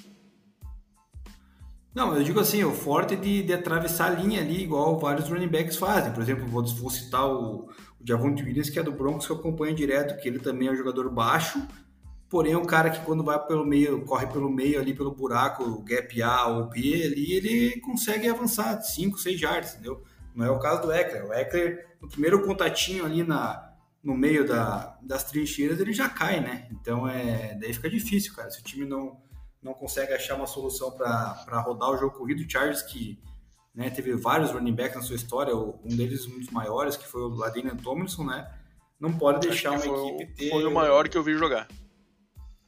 Não, eu digo assim, o forte de, de atravessar a linha ali, igual vários running backs fazem. Por exemplo, vou, vou citar o, o Javonte Williams, que é do Broncos, que eu acompanho direto, que ele também é um jogador baixo, porém um cara que quando vai pelo meio, corre pelo meio ali, pelo buraco, gap A ou B ali, ele consegue avançar 5, 6 yards, entendeu? Não é o caso do Eckler. O Eckler, no primeiro contatinho ali na, no meio da, das trincheiras, ele já cai, né? Então, é, daí fica difícil, cara. Se o time não, não consegue achar uma solução para rodar o jogo corrido, o Chargers que né, teve vários running backs na sua história, um deles um dos maiores, que foi o Ladinian Tomlinson, né? Não pode deixar uma equipe ter... Foi o maior que eu vi jogar.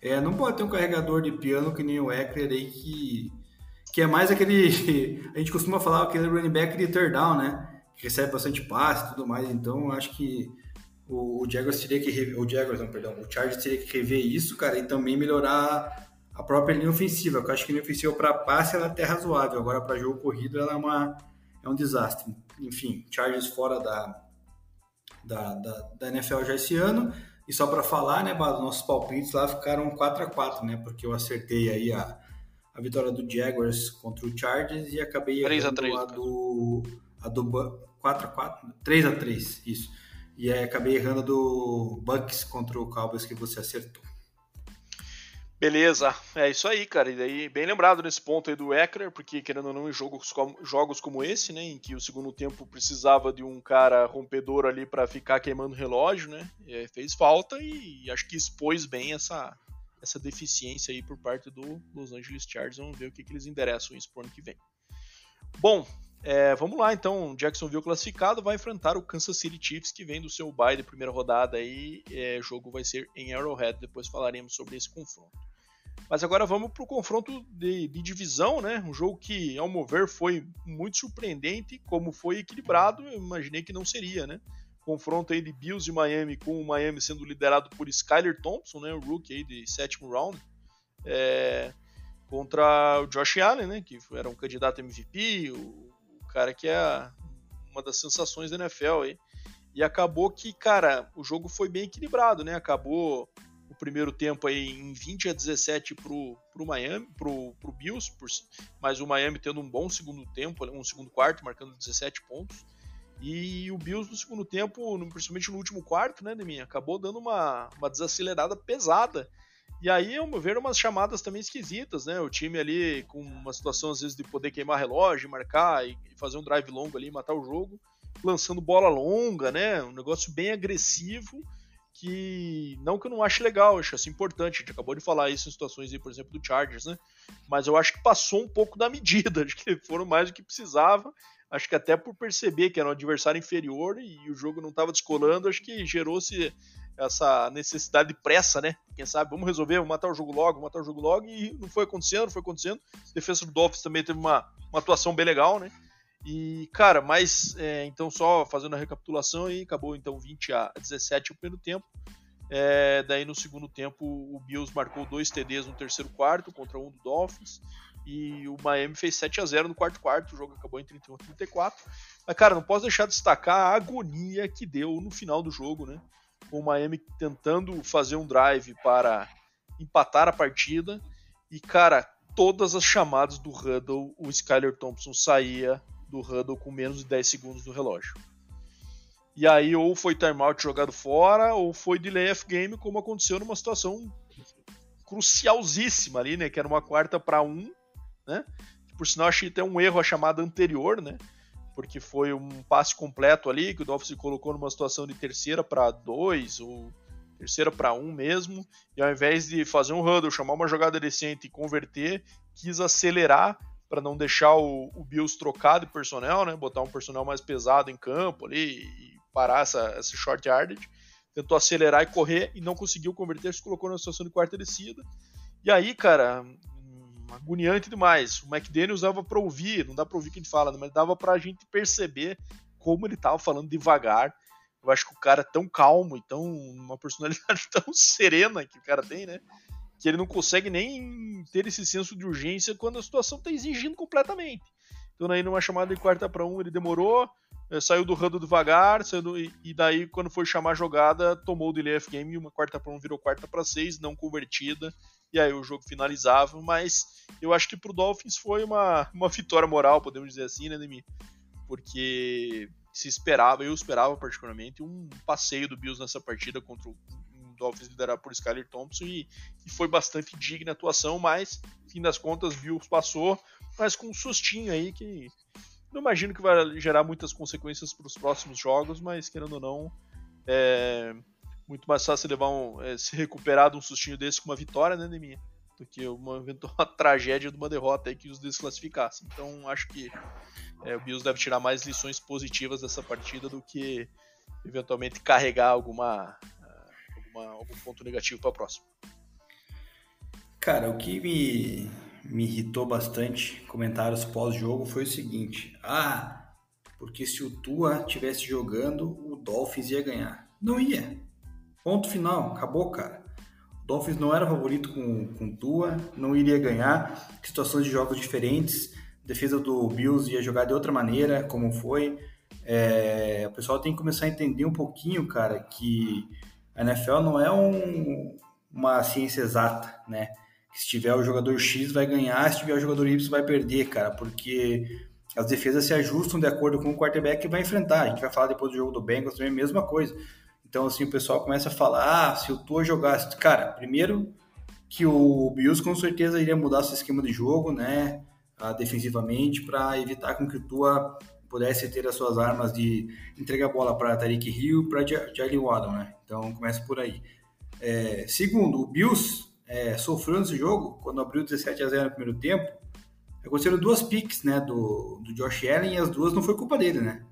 É, não pode ter um carregador de piano que nem o Eckler aí que que é mais aquele. <laughs> A gente costuma falar aquele running back de third down, né? Que recebe bastante passe e tudo mais. Então, acho que o, o Jaguars teria que. O Jaguars, não, perdão. O Chargers teria que rever isso, cara, e também melhorar a própria linha ofensiva. Eu acho que a linha ofensiva para passe ela é até razoável. Agora, para jogo corrido, ela é, uma, é um desastre. Enfim, Chargers fora da, da, da, da NFL já esse ano. E só para falar, né, nossos palpites lá ficaram 4 a 4 né? Porque eu acertei aí a a vitória do Jaguars contra o Chargers e acabei 3 a 3, a do a do 4 a 4, 3 a 3, isso. E aí acabei errando do Bucks contra o Cowboys que você acertou. Beleza, é isso aí, cara. E daí, bem lembrado nesse ponto aí do Eckler, porque querendo ou não, em jogos, jogos como esse, né, em que o segundo tempo precisava de um cara rompedor ali para ficar queimando relógio, né, fez falta e acho que expôs bem essa, essa deficiência aí por parte do Los Angeles Chargers. Vamos ver o que, que eles endereçam isso pro ano que vem. Bom, é, vamos lá então. Jacksonville classificado vai enfrentar o Kansas City Chiefs que vem do seu bye de primeira rodada aí. É, jogo vai ser em Arrowhead. Depois falaremos sobre esse confronto. Mas agora vamos para o confronto de, de, divisão, né? Um jogo que, ao mover, foi muito surpreendente, como foi equilibrado, eu imaginei que não seria, né? confronto aí de Bills e Miami, com o Miami sendo liderado por Skyler Thompson, né, o rookie aí de sétimo round, é, contra o Josh Allen, né, que era um candidato MVP, o, o cara que é uma das sensações da NFL aí. E acabou que, cara, o jogo foi bem equilibrado, né? Acabou primeiro tempo aí em 20 a 17 pro, pro Miami, pro, pro Bills, por, mas o Miami tendo um bom segundo tempo, um segundo quarto, marcando 17 pontos. E o Bills no segundo tempo, principalmente no último quarto, né, Deminha, acabou dando uma, uma desacelerada pesada. E aí, ao meu ver, umas chamadas também esquisitas, né? O time ali com uma situação às vezes de poder queimar relógio, marcar e fazer um drive longo ali, matar o jogo, lançando bola longa, né? Um negócio bem agressivo que não que eu não acho legal, acho assim importante. A gente acabou de falar isso em situações aí, por exemplo, do Chargers, né? Mas eu acho que passou um pouco da medida, <laughs> acho que foram mais do que precisava acho que até por perceber que era um adversário inferior e o jogo não estava descolando, acho que gerou-se essa necessidade de pressa, né? Quem sabe, vamos resolver, vamos matar o jogo logo, matar o jogo logo, e não foi acontecendo, não foi acontecendo. A defesa do Dolphins também teve uma, uma atuação bem legal, né? E, cara, mas é, então só fazendo a recapitulação aí, acabou então 20 a 17 o primeiro tempo. É, daí no segundo tempo o Bills marcou dois TDs no terceiro quarto contra um do Dolphins. E o Miami fez 7 a 0 no quarto quarto, o jogo acabou em 31 a 34. Mas, cara, não posso deixar de destacar a agonia que deu no final do jogo, né? Com o Miami tentando fazer um drive para empatar a partida. E, cara, todas as chamadas do Huddle, o Skyler Thompson saía do Huddle com menos de 10 segundos no relógio. E aí, ou foi timeout jogado fora, ou foi delay of game, como aconteceu numa situação crucialzíssima ali, né? Que era uma quarta para um, né? Por sinal, achei até um erro a chamada anterior, né? Porque foi um passe completo ali, que o Dolphins colocou numa situação de terceira para dois, ou terceira para um mesmo, e ao invés de fazer um huddle, chamar uma jogada decente e converter, quis acelerar para não deixar o, o Bills trocado de personnel, né? Botar um personnel mais pesado em campo ali e parar essa, essa short yardage. Tentou acelerar e correr e não conseguiu converter, se colocou na situação de quarta descida. E aí, cara, hum, agoniante demais. O McDaniels dava para ouvir, não dá para ouvir quem fala, né? mas dava para a gente perceber como ele tava falando devagar. Eu acho que o cara é tão calmo e tão uma personalidade <laughs> tão serena que o cara tem, né? Que ele não consegue nem ter esse senso de urgência quando a situação está exigindo completamente. Então aí numa chamada de quarta para um ele demorou, eh, saiu do rando devagar, do, e daí quando foi chamar a jogada tomou o delay of game, uma quarta para um virou quarta para seis, não convertida, e aí o jogo finalizava, mas eu acho que para o Dolphins foi uma, uma vitória moral, podemos dizer assim, né, Demi? Porque se esperava, eu esperava particularmente, um passeio do Bills nessa partida contra o Dolphins liderado por Skyler Thompson e, e, foi bastante digna a atuação, mas, fim das contas, Bills passou, mas com um sustinho aí que não imagino que vai gerar muitas consequências para os próximos jogos, mas querendo ou não, é muito mais fácil levar um, é, se recuperar de um sustinho desse com uma vitória, né, Neminha? Do que uma eventual <laughs> tragédia de uma derrota aí que os desclassificasse. Então acho que é, o Bills deve tirar mais lições positivas dessa partida do que eventualmente carregar alguma alguma, algum ponto negativo para a próxima? Cara, o que me, me irritou bastante, comentários pós-jogo, foi o seguinte: ah, porque se o Tua tivesse jogando, o Dolphins ia ganhar. Não ia. Ponto final, acabou, cara. O Dolphins não era favorito com, com Tua, não iria ganhar. Situações de jogos diferentes. defesa do Bills ia jogar de outra maneira, como foi. É, o pessoal tem que começar a entender um pouquinho, cara, que a NFL não é um, uma ciência exata, né? se tiver o jogador X vai ganhar, se tiver o jogador Y vai perder, cara, porque as defesas se ajustam de acordo com o quarterback que vai enfrentar. A gente vai falar depois do jogo do Bengals também, a mesma coisa. Então, assim, o pessoal começa a falar, ah, se o Tua jogasse... Cara, primeiro que o Bills com certeza iria mudar seu esquema de jogo, né, ah, defensivamente, para evitar com que o Tua pudesse ter as suas armas de entregar a bola para Tariq Hill, para Jalen Waddle, né? Então começa por aí. É, segundo, o Bills é, sofreu nesse jogo, quando abriu 17 a 0 no primeiro tempo, aconteceram duas picks, né, do, do Josh Allen, e as duas não foi culpa dele, né?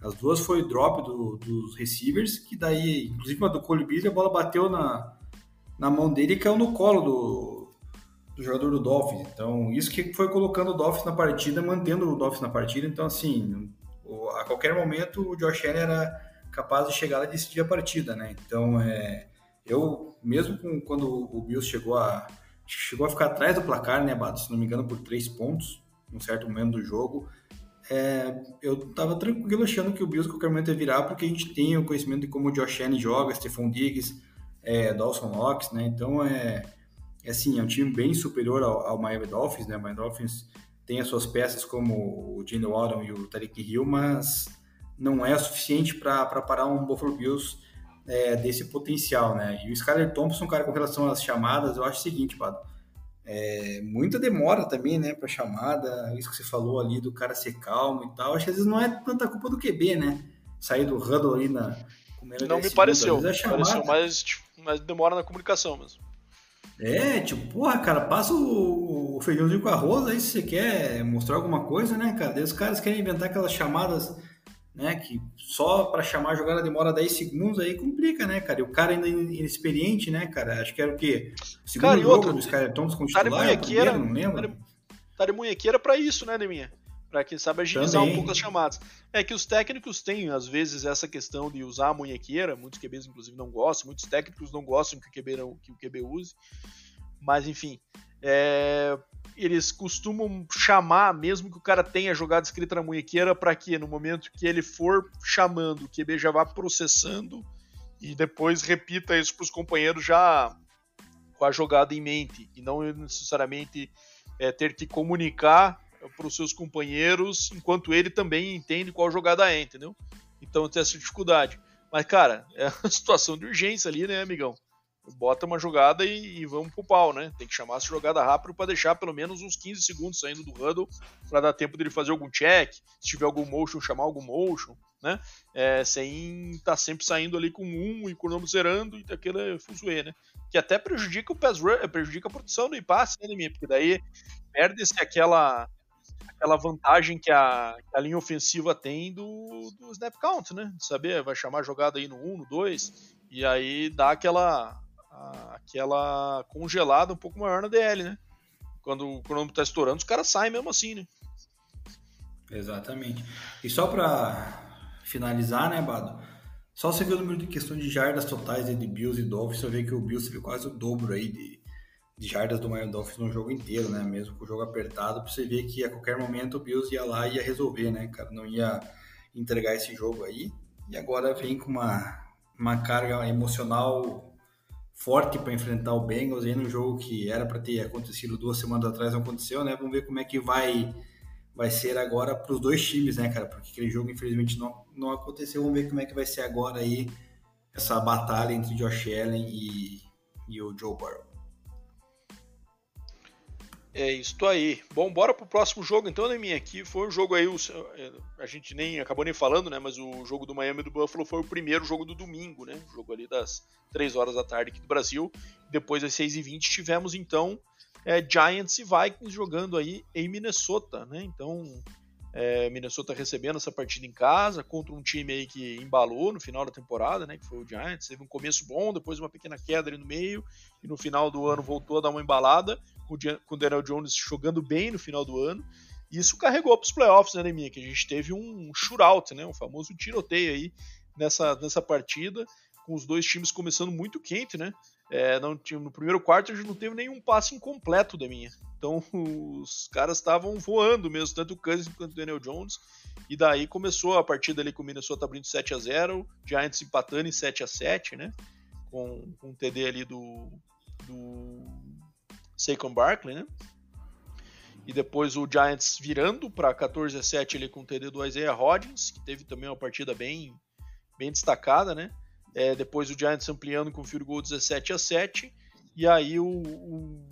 As duas foi drop do, dos receivers, que daí, inclusive uma do Cole Beasley, a bola bateu na, na mão dele e caiu no colo do, do jogador do Dolphins. Então, isso que foi colocando o Dolphins na partida, mantendo o Dolphins na partida. Então, assim, a qualquer momento o Josh Allen era capaz de chegar lá e decidir a partida, né? Então, é, eu, mesmo com, quando o Bills chegou a, chegou a ficar atrás do placar, né, Bato? Se não me engano, por três pontos, em um certo momento do jogo, é, eu tava tranquilo achando que o Bills qualquer momento ia virar, porque a gente tem o conhecimento de como o Josh Allen joga, Stephon Diggs, é, Dawson Knox, né? Então, é é assim, é um time bem superior ao, ao Miami Dolphins, né? O Miami Dolphins tem as suas peças como o Gene Waddle e o Tariq Hill, mas não é o suficiente para parar um Buffalo Bills é, desse potencial, né? E o Skyler Thompson, cara, com relação às chamadas, eu acho o seguinte, Pado, é, muita demora também, né, para chamada, isso que você falou ali do cara ser calmo e tal, acho que às vezes não é tanta culpa do QB, né? Sair do huddle ali na... Não me pareceu, é pareceu mais, tipo, mais demora na comunicação mesmo. É, tipo, porra, cara, passa o, o feijãozinho com arroz aí se você quer mostrar alguma coisa, né, cara? Daí os caras querem inventar aquelas chamadas, né, que só para chamar a jogada demora 10 segundos, aí complica, né, cara? E o cara ainda inexperiente, né, cara? Acho que era o quê? O segundo cara, jogo outro, dos com titular, primeiro, não lembro. Tá de munhequeira pra isso, né, Neminha? Para quem sabe agilizar Também. um pouco as chamadas. É que os técnicos têm, às vezes, essa questão de usar a munhequeira, muitos QBs, inclusive, não gostam, muitos técnicos não gostam que o QB, não, que o QB use, mas, enfim, é, eles costumam chamar, mesmo que o cara tenha jogada escrita na munhequeira, para que no momento que ele for chamando, o QB já vá processando e depois repita isso para os companheiros já com a jogada em mente, e não necessariamente é, ter que comunicar para os seus companheiros, enquanto ele também entende qual jogada é, entendeu? Então tem essa dificuldade. Mas, cara, <laughs> é uma situação de urgência ali, né, amigão? Bota uma jogada e, e vamos pro pau, né? Tem que chamar essa jogada rápido para deixar pelo menos uns 15 segundos saindo do huddle para dar tempo dele fazer algum check, se tiver algum motion, chamar algum motion, né? É, sem estar tá sempre saindo ali com um e cronômetro zerando e aquele fuzuê, né? Que até prejudica o pass run, prejudica a produção do impasse, né, minha? Porque daí perde-se aquela aquela vantagem que a, que a linha ofensiva tem do, do snap count, né? De saber, vai chamar a jogada aí no 1, no 2, e aí dá aquela, a, aquela congelada um pouco maior na DL, né? Quando o cronômetro tá estourando, os caras saem mesmo assim, né? Exatamente. E só para finalizar, né, Bado? Só você ver o número de questão de jardas totais de Bills e Dolphins, você vê que o Bills teve quase o dobro aí de, de jardas do Miami Dolphins no jogo inteiro, né? Mesmo com o jogo apertado, pra você ver que a qualquer momento o Bills ia lá e ia resolver, né, cara? Não ia entregar esse jogo aí. E agora vem com uma, uma carga emocional forte para enfrentar o Bengals aí no jogo que era para ter acontecido duas semanas atrás, não aconteceu, né? Vamos ver como é que vai vai ser agora para os dois times, né, cara? Porque aquele jogo infelizmente não, não aconteceu. Vamos ver como é que vai ser agora aí essa batalha entre Josh Allen e, e o Joe Burrow. É isso aí. Bom, bora pro próximo jogo então, né, minha? Aqui foi um jogo aí, é, a gente nem acabou nem falando, né? Mas o jogo do Miami e do Buffalo foi o primeiro jogo do domingo, né? O jogo ali das 3 horas da tarde aqui do Brasil. Depois das 6h20 tivemos então é, Giants e Vikings jogando aí em Minnesota, né? Então, é, Minnesota recebendo essa partida em casa contra um time aí que embalou no final da temporada, né? Que foi o Giants. Teve um começo bom, depois uma pequena queda ali no meio e no final do ano voltou a dar uma embalada com o Daniel Jones jogando bem no final do ano. E isso carregou para os playoffs, né, Neminha? Que a gente teve um shootout, né? Um famoso tiroteio aí nessa, nessa partida, com os dois times começando muito quente, né? É, não, no primeiro quarto a gente não teve nenhum passe incompleto da minha. Então <laughs> os caras estavam voando mesmo, tanto o Cousins quanto o Daniel Jones. E daí começou a partida ali com o Minnesota abrindo 7 a 0 Giants empatando em 7 a 7 né? Com, com um TD ali do, do Saquon Barkley, né? E depois o Giants virando para 14 a 7 ali com o TD do Isaiah Hodgins, que teve também uma partida bem, bem destacada, né? É, depois o Giants ampliando com o field goal 17 a 7 e aí o, o,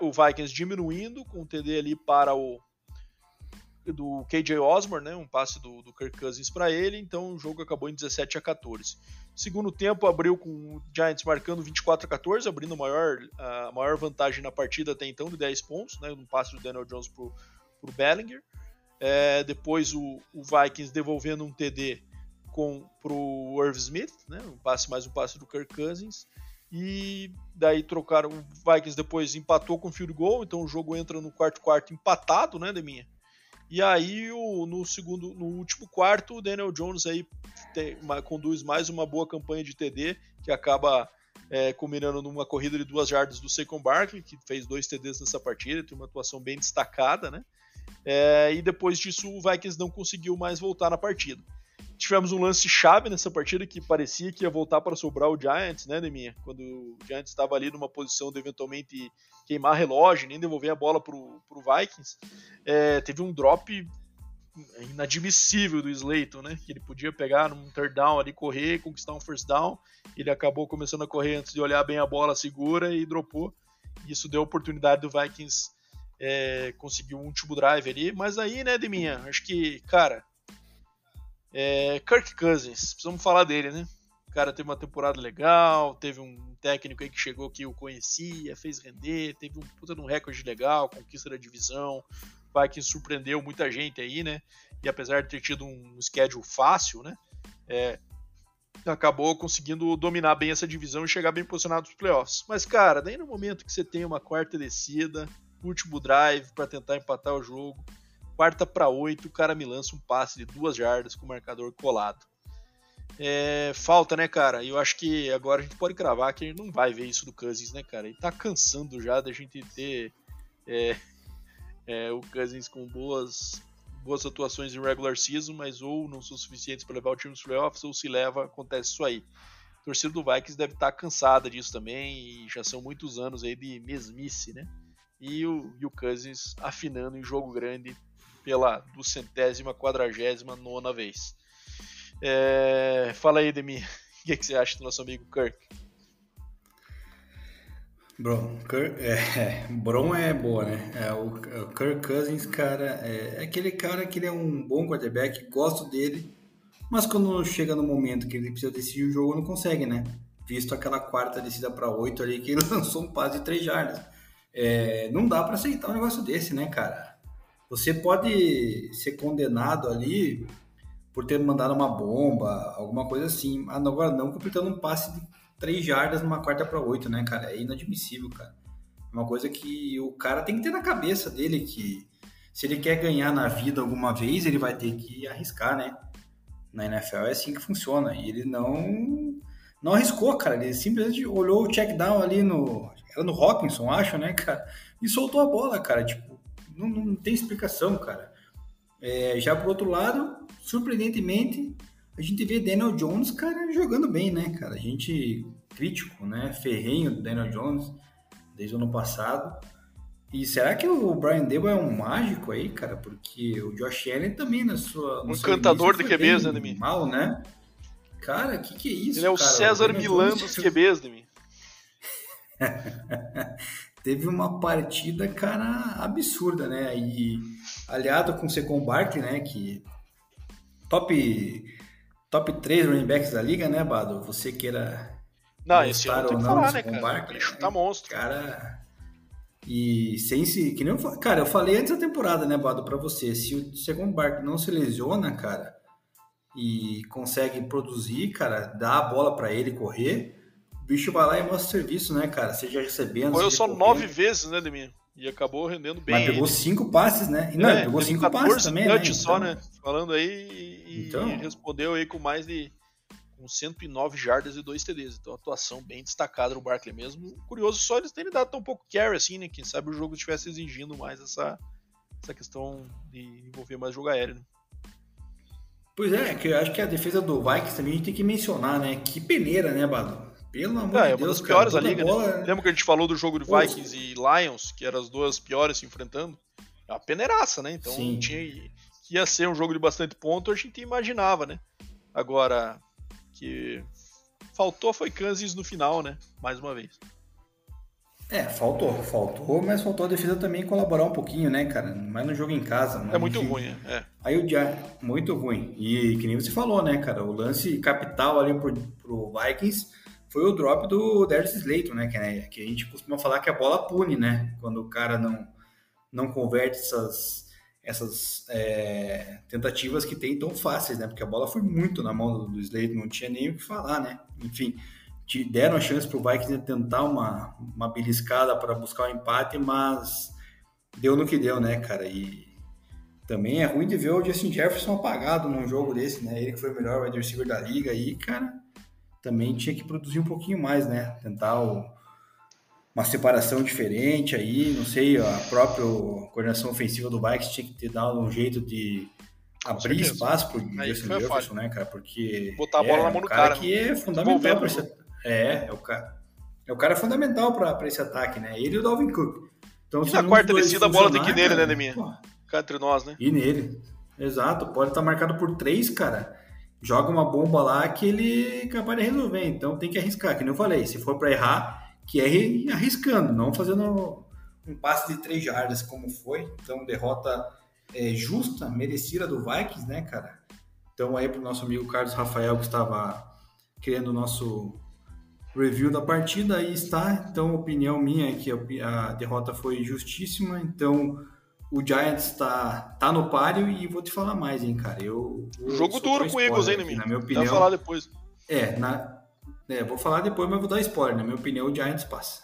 o Vikings diminuindo com o TD ali para o do KJ Osborne, né, um passe do, do Kirk Cousins para ele, então o jogo acabou em 17 a 14. Segundo tempo abriu com o Giants marcando 24 a 14, abrindo a maior, a maior vantagem na partida até então de 10 pontos, né, um passe do Daniel Jones para o Bellinger. É, depois o, o Vikings devolvendo um TD com pro Irv Smith, né? Um passe mais um passe do Kirk Cousins. E daí trocaram. O Vikings depois empatou com field goal, então o jogo entra no quarto quarto empatado, né, Deminha? E aí o, no segundo, no último quarto, o Daniel Jones aí tem, uma, conduz mais uma boa campanha de TD que acaba é, combinando numa corrida de duas jardas do Saquon Barkley, que fez dois TDs nessa partida, tem uma atuação bem destacada, né? É, e depois disso o Vikings não conseguiu mais voltar na partida. Tivemos um lance chave nessa partida que parecia que ia voltar para sobrar o Giants, né, Neminha? Quando o Giants estava ali numa posição de eventualmente queimar relógio, nem devolver a bola para o Vikings. É, teve um drop inadmissível do Slayton, né? Que ele podia pegar num third down ali, correr, conquistar um first down. Ele acabou começando a correr antes de olhar bem a bola segura e dropou. Isso deu a oportunidade do Vikings é, conseguir um último drive ali. Mas aí, né, Deminha? Acho que, cara, é, Kirk Cousins, precisamos falar dele, né? O cara teve uma temporada legal, teve um técnico aí que chegou que o conhecia, fez render, teve um puta de um recorde legal, conquista da divisão, vai que surpreendeu muita gente aí, né? E apesar de ter tido um schedule fácil, né? É, acabou conseguindo dominar bem essa divisão e chegar bem posicionado nos playoffs. Mas, cara, daí no momento que você tem uma quarta descida, último drive para tentar empatar o jogo, quarta para oito, o cara me lança um passe de duas jardas com o marcador colado. É, falta, né, cara? E eu acho que agora a gente pode cravar que a gente não vai ver isso do Cousins, né, cara? Ele tá cansando já da gente ter é, é, o Cousins com boas, boas atuações em regular season, mas ou não são suficientes para levar o time nos playoffs, ou se leva, acontece isso aí. A torcida do Vikings deve estar tá cansada disso também, e já são muitos anos aí de mesmice, né? E o, e o Cousins afinando em jogo grande pela duzentésima, quadragésima nona vez. É, fala aí, Demi, <laughs> o que, que, você acha do nosso amigo Kirk? Bro, Kirk, é, é, Bron é boa, né? É, o, o, Kirk Cousins, cara, é, é, aquele cara que ele é um bom quarterback, gosto dele, mas quando chega no momento que ele precisa decidir o jogo, não consegue, né? Visto aquela quarta descida para oito ali, que ele <laughs> lançou um passe de três jardas. É, não dá para aceitar um negócio desse, né, cara? Você pode ser condenado ali por ter mandado uma bomba, alguma coisa assim. Agora não completando um passe de 3 jardas numa quarta para 8, né, cara? É inadmissível, cara. É uma coisa que o cara tem que ter na cabeça dele que se ele quer ganhar na vida alguma vez, ele vai ter que arriscar, né? Na NFL é assim que funciona. E ele não não arriscou, cara. Ele simplesmente olhou o check down ali no era no Hawkinson, acho, né, cara? E soltou a bola, cara. Tipo, não, não tem explicação, cara. É, já pro outro lado, surpreendentemente, a gente vê Daniel Jones, cara, jogando bem, né, cara? A gente crítico, né, ferrenho do Daniel Jones desde o ano passado. E será que o Brian Debo é um mágico aí, cara? Porque o Josh Allen também na sua. Um encantador de QBs, né, Demi? Mal, né? Cara, o que, que é isso? Ele é o cara? César o Milan dos QBs, Demi. <laughs> Teve uma partida, cara, absurda, né? E aliado com o Secon Barkley, né? Que top, top 3 running backs da liga, né, Bado? Você queira. Não, esse ano tem que falar, né, cara? Barkley, bicho tá monstro. Cara. E sem se. Que nem eu, cara, eu falei antes da temporada, né, Bado, pra você. Se o Secon Barkley não se lesiona, cara, e consegue produzir, cara, dá a bola para ele correr, bicho vai lá e mostra serviço, né, cara? Seja recebendo. Foi só nove vezes, né, Demir? E acabou rendendo bem. Mas pegou ele. cinco passes, né? Não, é, pegou cinco passes também, né? Então... só, né? Falando aí e, então... respondeu aí com mais de com 109 jardas e dois TDs. Então, atuação bem destacada do Barkley mesmo. Curioso só eles terem dado tão pouco carry assim, né? Quem sabe o jogo estivesse exigindo mais essa, essa questão de envolver mais jogo aéreo. Né? Pois é, que eu acho que a defesa do Vikings também a gente tem que mencionar, né? Que peneira, né, Bado? Pelo amor é, de Deus, é uma das piores cara, da liga, bola... né? Lembra que a gente falou do jogo de Vikings e Lions, que eram as duas piores se enfrentando? É uma peneiraça, né? Então Sim. tinha que ia ser um jogo de bastante ponto, a gente imaginava, né? Agora que faltou foi Kansas no final, né? Mais uma vez. É, faltou, faltou, mas faltou a defesa também colaborar um pouquinho, né, cara? Mas no jogo em casa. É muito ruim, é. Aí o dia muito ruim. E que nem você falou, né, cara? O lance capital ali pro, pro Vikings foi o drop do Darius Slayton, né? Que, né? que a gente costuma falar que a bola pune, né? Quando o cara não, não converte essas, essas é, tentativas que tem tão fáceis, né? Porque a bola foi muito na mão do, do Slayton, não tinha nem o que falar, né? Enfim, deram a chance para o Vikings tentar uma, uma beliscada para buscar o um empate, mas deu no que deu, né, cara? E também é ruim de ver o Justin Jefferson apagado num jogo desse, né? Ele que foi o melhor wide receiver da liga aí, cara também tinha que produzir um pouquinho mais, né? Tentar o, uma separação diferente aí, não sei, a própria coordenação ofensiva do Vikings tinha que ter dado um jeito de abrir espaço pro Justin Jefferson, né, cara? Porque botar a bola é, na mão do cara, cara que é fundamental para esse é, é o cara. É o cara fundamental para esse ataque, né? Ele e o Dalvin Cook. Então, e na quarta descida a bola tem que ir nele, né, Deminha? Cá entre nós, né? E nele. Exato, pode estar marcado por três, cara joga uma bomba lá que ele é capaz de resolver. Então tem que arriscar, que nem eu falei, se for para errar, que erre arriscando, não fazendo um passe de três jardas como foi. Então derrota é, justa, merecida do Vikings, né, cara? Então aí para o nosso amigo Carlos Rafael que estava querendo o nosso review da partida, aí está. Então opinião minha é que a derrota foi justíssima. Então o Giants tá, tá no páreo e vou te falar mais, hein, cara. Eu, eu Jogo duro com o Eagles, hein, aqui, Na minha opinião. Vou falar depois. É, na, é, vou falar depois, mas vou dar spoiler. Na minha opinião, o Giants passa.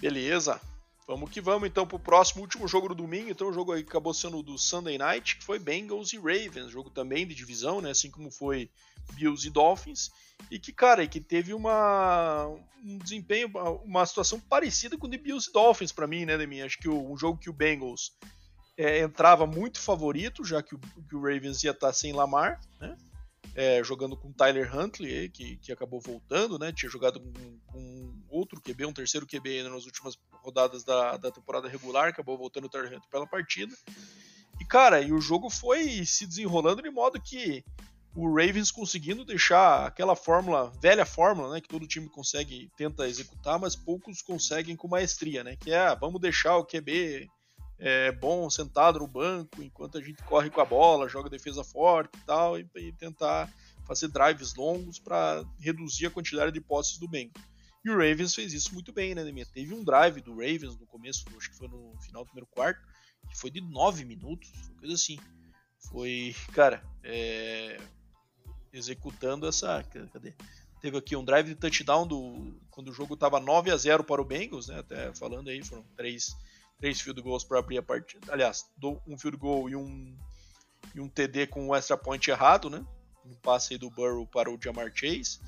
Beleza. Vamos que vamos então pro próximo último jogo do domingo. Então o jogo aí acabou sendo do Sunday Night, que foi Bengals e Ravens, jogo também de divisão, né? Assim como foi Bills e Dolphins. E que, cara, que teve uma um desempenho, uma situação parecida com o de Bills e Dolphins para mim, né, Demi? Acho que o, um jogo que o Bengals é, entrava muito favorito, já que o, que o Ravens ia estar tá sem Lamar, né? É, jogando com Tyler Huntley, que, que acabou voltando, né? Tinha jogado com, com outro QB, um terceiro QB nas últimas rodadas da, da temporada regular, acabou voltando o Tyler Huntley pela partida. E, cara, e o jogo foi se desenrolando de modo que o Ravens conseguindo deixar aquela fórmula, velha fórmula, né, que todo time consegue, tenta executar, mas poucos conseguem com maestria, né, que é, ah, vamos deixar o QB é, bom sentado no banco enquanto a gente corre com a bola, joga defesa forte e tal, e, e tentar fazer drives longos para reduzir a quantidade de posses do Bengals. E o Ravens fez isso muito bem, né, Demir? Teve um drive do Ravens no começo, acho que foi no final do primeiro quarto, que foi de 9 minutos, coisa assim. Foi, cara, é, executando essa. Cadê? Teve aqui um drive de touchdown do, quando o jogo estava 9 a 0 para o Bengals, né? Até falando aí, foram três três field goals para abrir a partida. Aliás, um field goal e um, e um TD com um extra point errado, né? Um passe do Burrow para o Jamar Chase.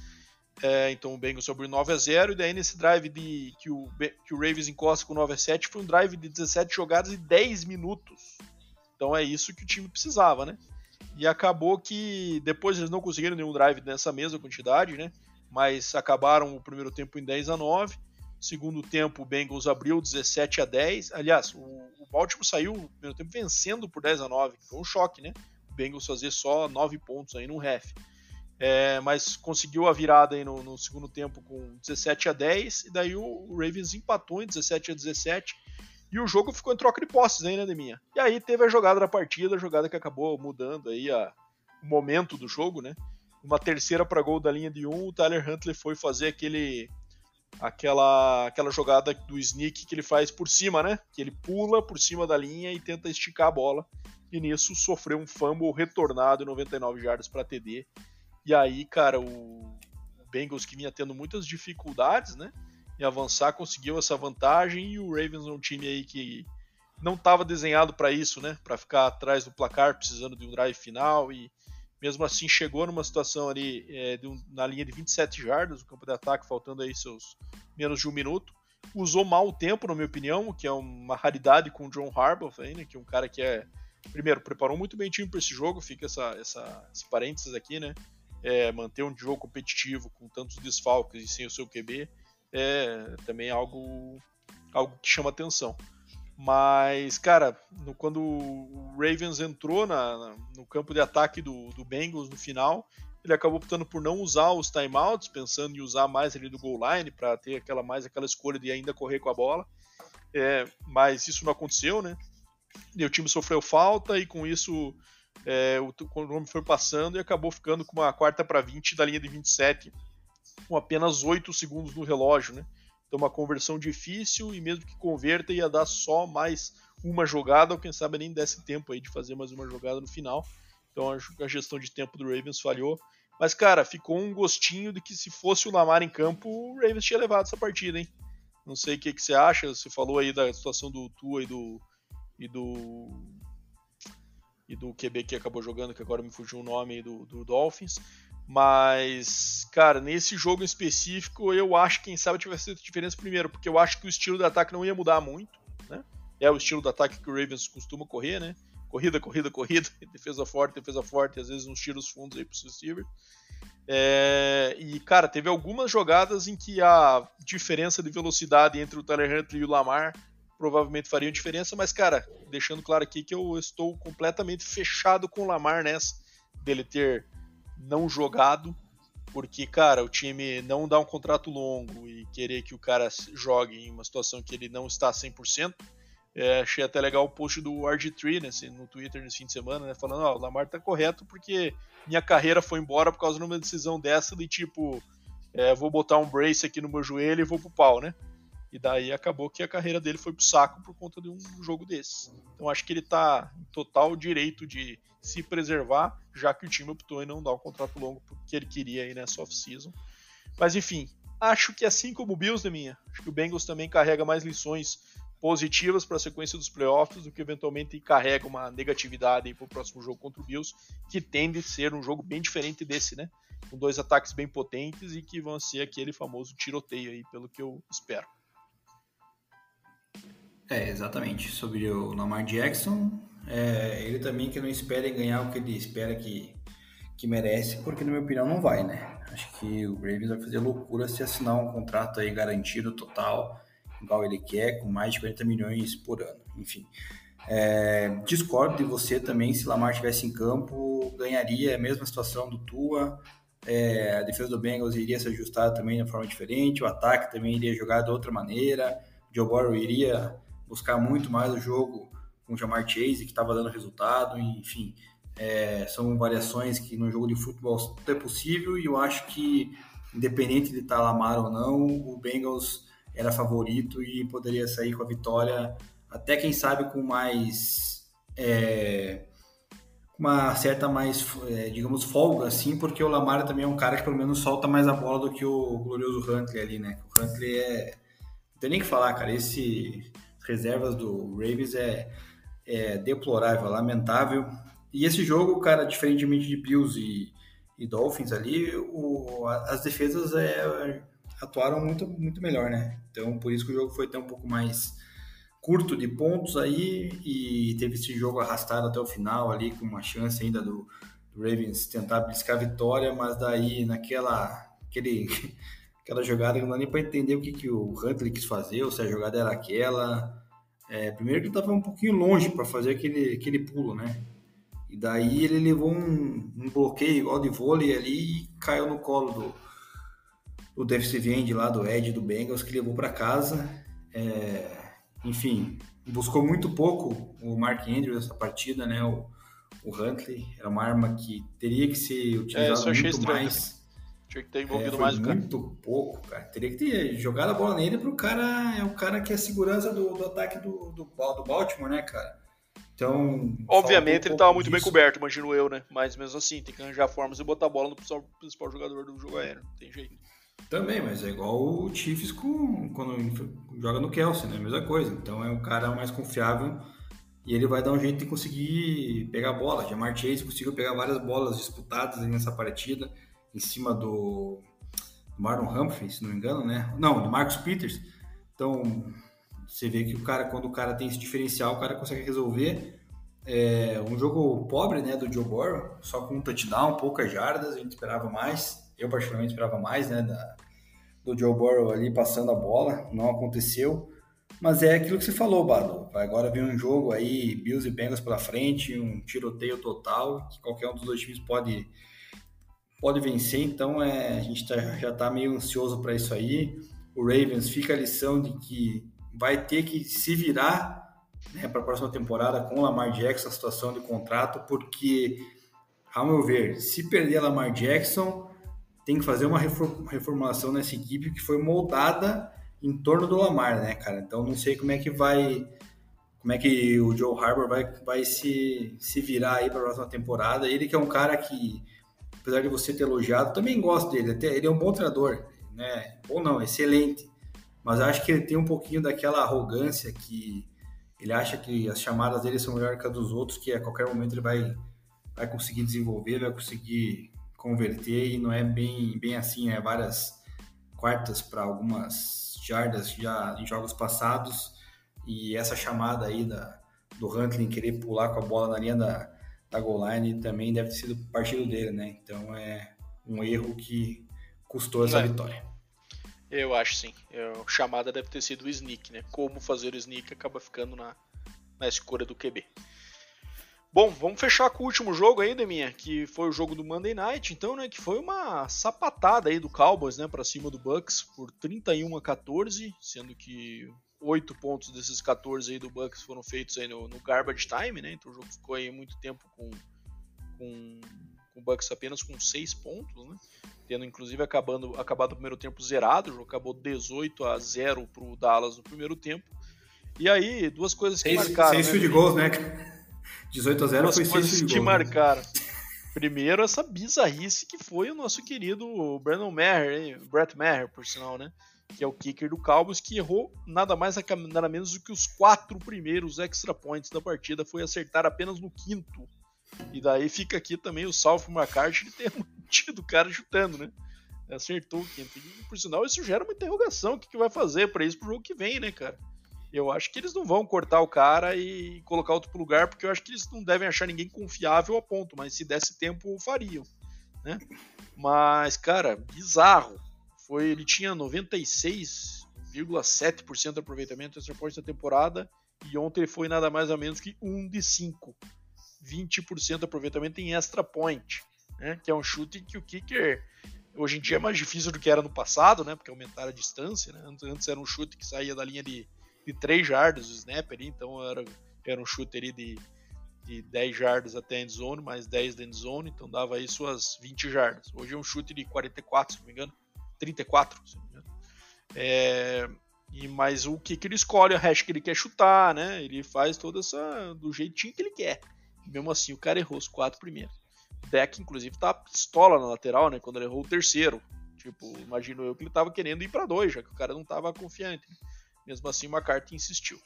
É, então o Bengals sobre 9 a 0 e daí nesse drive de que o, que o Ravens encosta com 9 a 7 foi um drive de 17 jogadas e 10 minutos. Então é isso que o time precisava, né? E acabou que depois eles não conseguiram nenhum drive nessa mesma quantidade, né? Mas acabaram o primeiro tempo em 10 a 9 Segundo tempo, o Bengals abriu 17 a 10. Aliás, o, o Baltimore saiu no primeiro tempo vencendo por 10 a 9. Foi um choque, né? O Bengals fazer só 9 pontos aí no ref. É, mas conseguiu a virada aí no, no, segundo tempo com 17 a 10. E daí o, o, Ravens empatou em 17 a 17. E o jogo ficou em troca de posses aí, né, Deminha? E aí teve a jogada da partida, a jogada que acabou mudando aí a, o momento do jogo, né? Uma terceira para gol da linha de um, o Tyler Huntley foi fazer aquele aquela aquela jogada do sneak que ele faz por cima, né? Que ele pula por cima da linha e tenta esticar a bola. E nisso sofreu um fumble retornado em 99 jardas para TD. E aí, cara, o Bengals que vinha tendo muitas dificuldades, né? Em avançar, conseguiu essa vantagem e o Ravens é um time aí que não estava desenhado para isso, né? Para ficar atrás do placar, precisando de um drive final e mesmo assim chegou numa situação ali é, um, na linha de 27 jardas, o campo de ataque, faltando aí seus menos de um minuto. Usou mal o tempo, na minha opinião, o que é uma raridade com o John Harbaugh, né, que é um cara que é. Primeiro, preparou muito bem o time para esse jogo, fica essa, essa, esse parênteses aqui, né? É, manter um jogo competitivo com tantos desfalques e sem o seu QB é também algo, algo que chama atenção. Mas, cara, no, quando o Ravens entrou na, na, no campo de ataque do, do Bengals no final, ele acabou optando por não usar os timeouts, pensando em usar mais ali do goal line para ter aquela mais aquela escolha de ainda correr com a bola. É, mas isso não aconteceu, né? E o time sofreu falta e com isso é, o, o nome foi passando e acabou ficando com uma quarta para 20 da linha de 27, com apenas 8 segundos no relógio, né? Então, uma conversão difícil e mesmo que converta, ia dar só mais uma jogada, ou quem sabe nem desse tempo aí de fazer mais uma jogada no final. Então, a gestão de tempo do Ravens falhou. Mas, cara, ficou um gostinho de que se fosse o Lamar em campo, o Ravens tinha levado essa partida, hein? Não sei o que, que você acha. Você falou aí da situação do Tua e do. e do. e do QB que acabou jogando, que agora me fugiu o nome do, do Dolphins. Mas, cara, nesse jogo em específico, eu acho que quem sabe tivesse feito diferença primeiro, porque eu acho que o estilo do ataque não ia mudar muito, né? É o estilo do ataque que o Ravens costuma correr, né? Corrida, corrida, corrida, <laughs> defesa forte, defesa forte, às vezes uns tiros fundos aí pro receiver. É, e, cara, teve algumas jogadas em que a diferença de velocidade entre o Tyler Huntley e o Lamar provavelmente fariam diferença, mas, cara, deixando claro aqui que eu estou completamente fechado com o Lamar nessa, dele ter não jogado, porque, cara, o time não dá um contrato longo e querer que o cara jogue em uma situação que ele não está 100%. É, achei até legal o post do RG3 né, no Twitter nesse fim de semana, né, falando: oh, o Lamar tá correto porque minha carreira foi embora por causa de uma decisão dessa de tipo, é, vou botar um brace aqui no meu joelho e vou pro pau, né? E daí acabou que a carreira dele foi pro saco por conta de um jogo desse. Então acho que ele tá em total direito de se preservar, já que o time optou em não dar um contrato longo que ele queria aí nessa off-season. Mas enfim, acho que assim como o Bills, minha, acho que o Bengals também carrega mais lições positivas para a sequência dos playoffs do que eventualmente carrega uma negatividade para o próximo jogo contra o Bills, que tende a ser um jogo bem diferente desse, né? Com dois ataques bem potentes e que vão ser aquele famoso tiroteio aí, pelo que eu espero. É, exatamente. Sobre o Lamar Jackson, é, ele também que não espera ganhar o que ele espera que, que merece, porque na minha opinião não vai, né? Acho que o Ravens vai fazer loucura se assinar um contrato aí garantido total igual ele quer, com mais de 40 milhões por ano. Enfim, é, discordo de você também, se Lamar estivesse em campo, ganharia a mesma situação do Tua, é, a defesa do Bengals iria se ajustar também de forma diferente, o ataque também iria jogar de outra maneira, o Joe Burrow iria buscar muito mais o jogo com o Jamar Chase, que estava dando resultado, enfim, é, são variações que no jogo de futebol é possível e eu acho que, independente de estar Lamar ou não, o Bengals era favorito e poderia sair com a vitória, até quem sabe com mais. É, uma certa mais, é, digamos, folga, assim, porque o Lamar também é um cara que pelo menos solta mais a bola do que o glorioso Huntley ali, né? O Huntley é. Não tem nem que falar, cara. Esse reservas do Ravens é, é deplorável, lamentável. E esse jogo, cara, diferentemente de Bills e, e Dolphins ali, o, as defesas é, atuaram muito, muito melhor, né? Então, por isso que o jogo foi até um pouco mais curto de pontos aí e teve esse jogo arrastado até o final ali, com uma chance ainda do, do Ravens tentar buscar a vitória, mas daí naquela aquele, aquela jogada que não dá nem para entender o que, que o Huntley quis fazer, ou se a jogada era aquela. É, primeiro que ele estava um pouquinho longe para fazer aquele, aquele pulo, né? E daí ele levou um, um bloqueio igual de vôlei ali e caiu no colo do, o defensive end lá do Ed do Bengals que levou para casa. É, enfim, buscou muito pouco o Mark Andrews nessa partida, né? O, o Huntley era uma arma que teria que ser utilizada é, muito mais. Tinha que ter envolvido é, mais o cara. Muito pouco, cara. Teria que ter jogado a bola nele pro cara. É o cara que é a segurança do, do ataque do, do, do Baltimore, né, cara? Então. Obviamente um ele estava muito disso. bem coberto, imagino eu, né? Mas mesmo assim, tem que arranjar formas e botar a bola no principal, principal jogador do jogo aéreo. Não tem jeito. Também, mas é igual o Chiefs com, quando joga no Kelsey, né? Mesma coisa. Então é um cara mais confiável e ele vai dar um jeito de conseguir pegar a bola. Jamar Chase conseguiu pegar várias bolas disputadas nessa partida em cima do Marlon Humphrey, se não me engano, né? Não, do Marcus Peters. Então você vê que o cara, quando o cara tem esse diferencial, o cara consegue resolver. É um jogo pobre, né, do Joe Burrow, só com um touchdown, poucas jardas, a gente esperava mais. Eu particularmente esperava mais, né, da, do Joe Burrow ali passando a bola, não aconteceu. Mas é aquilo que você falou, Bado. Agora vem um jogo aí, Bills e Bengals pela frente, um tiroteio total, que qualquer um dos dois times pode, pode vencer. Então é, a gente tá, já está meio ansioso para isso aí. O Ravens fica a lição de que vai ter que se virar né, para a próxima temporada com o Lamar Jackson, a situação de contrato, porque, ao meu ver, se perder a Lamar Jackson, tem que fazer uma reformulação nessa equipe que foi moldada em torno do Lamar, né, cara? Então não sei como é que vai, como é que o Joe Harbour vai, vai se, se virar aí para a próxima temporada. Ele que é um cara que, apesar de você ter elogiado, também gosto dele. Ele é um bom treinador, né? Ou não, excelente. Mas acho que ele tem um pouquinho daquela arrogância que ele acha que as chamadas dele são melhores que as dos outros, que a qualquer momento ele vai, vai conseguir desenvolver, vai conseguir converter e não é bem, bem assim, é várias quartas para algumas jardas já em jogos passados e essa chamada aí da, do Huntley querer pular com a bola na linha da, da goal line também deve ter sido partido dele, né? Então é um erro que custou essa é. vitória. Eu acho sim. A chamada deve ter sido o sneak, né? Como fazer o sneak acaba ficando na, na escura do QB. Bom, vamos fechar com o último jogo aí, Deminha, que foi o jogo do Monday Night, então, né, que foi uma sapatada aí do Cowboys, né, para cima do Bucks por 31 a 14, sendo que oito pontos desses 14 aí do Bucks foram feitos aí no, no, garbage time, né? Então o jogo ficou aí muito tempo com, com, com o Bucks apenas com seis pontos, né? Tendo inclusive acabando, acabado o primeiro tempo zerado, o jogo acabou 18 a 0 pro Dallas no primeiro tempo. E aí, duas coisas que seis, marcaram. Seis né, field goals, né? 18 a 0 Duas foi coisas que marcaram. Primeiro, essa bizarrice que foi o nosso querido Brandon Maher, hein? Brett Maher, por sinal, né? Que é o kicker do Cowboys, que errou nada mais nada menos do que os quatro primeiros extra points da partida, foi acertar apenas no quinto. E daí fica aqui também o salve pro McCarthy de ter <laughs> mantido o cara chutando, né? Acertou o quinto. E, por sinal, isso gera uma interrogação: o que, que vai fazer para isso pro jogo que vem, né, cara? Eu acho que eles não vão cortar o cara e colocar outro lugar, porque eu acho que eles não devem achar ninguém confiável a ponto, mas se desse tempo, fariam, né? Mas, cara, bizarro. Foi, ele tinha 96,7% de aproveitamento extra point da temporada e ontem foi nada mais ou menos que 1 de 5. 20% de aproveitamento em extra point, né? Que é um chute que o kicker hoje em dia é mais difícil do que era no passado, né? Porque aumentaram a distância, né? Antes era um chute que saía da linha de, de 3 jardas, o snap ali, então era, era um chute ali de, de 10 jardas até a endzone, mais 10 da endzone, então dava aí suas 20 jardas. Hoje é um chute de 44, se não me engano. 34, se não me. É, e, mas o que, que ele escolhe, a hash que ele quer chutar, né? Ele faz toda essa. do jeitinho que ele quer. Mesmo assim, o cara errou os quatro primeiros. O deck, inclusive, tá pistola na lateral, né? Quando ele errou o terceiro. Tipo, imagino eu que ele tava querendo ir para dois, já que o cara não tava confiante. Né? Mesmo assim, uma carta insistiu.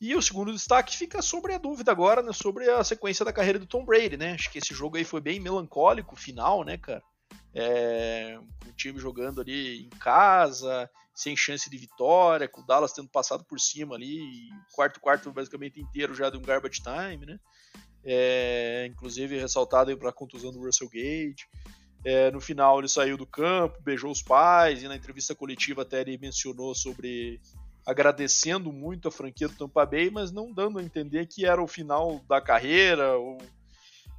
E o segundo destaque fica sobre a dúvida agora, né? Sobre a sequência da carreira do Tom Brady, né? Acho que esse jogo aí foi bem melancólico, final, né, cara? É, o time jogando ali em casa, sem chance de vitória, com o Dallas tendo passado por cima ali, quarto quarto basicamente inteiro já de um garbage time, né? É, inclusive ressaltado para a contusão do Russell Gage. É, no final ele saiu do campo, beijou os pais e na entrevista coletiva até ele mencionou sobre agradecendo muito a franquia do Tampa Bay, mas não dando a entender que era o final da carreira ou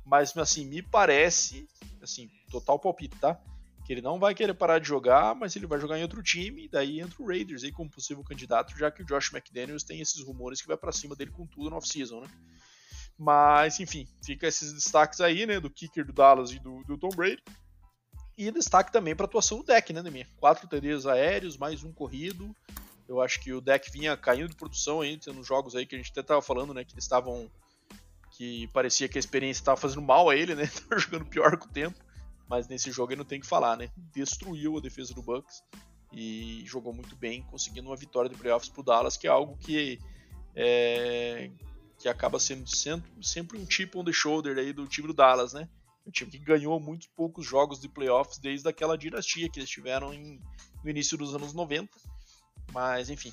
mas assim, me parece, assim, total palpite, tá? Que ele não vai querer parar de jogar, mas ele vai jogar em outro time, daí entra o Raiders aí como possível candidato, já que o Josh McDaniels tem esses rumores que vai para cima dele com tudo no off-season, né? Mas, enfim, fica esses destaques aí, né, do kicker do Dallas e do, do Tom Brady. E destaque também para a atuação do deck, né, Demir? Quatro TDs aéreos, mais um corrido. Eu acho que o deck vinha caindo de produção aí, nos jogos aí que a gente até estava falando, né, que eles estavam que parecia que a experiência estava fazendo mal a ele, né? <laughs> Tava jogando pior com o tempo. Mas nesse jogo ele não tem que falar, né? Destruiu a defesa do Bucks e jogou muito bem, conseguindo uma vitória de playoffs pro Dallas, que é algo que é, que acaba sendo sempre, um chip on the shoulder aí do time do Dallas, né? Um time que ganhou muitos poucos jogos de playoffs desde aquela dinastia que eles tiveram em, no início dos anos 90. Mas, enfim,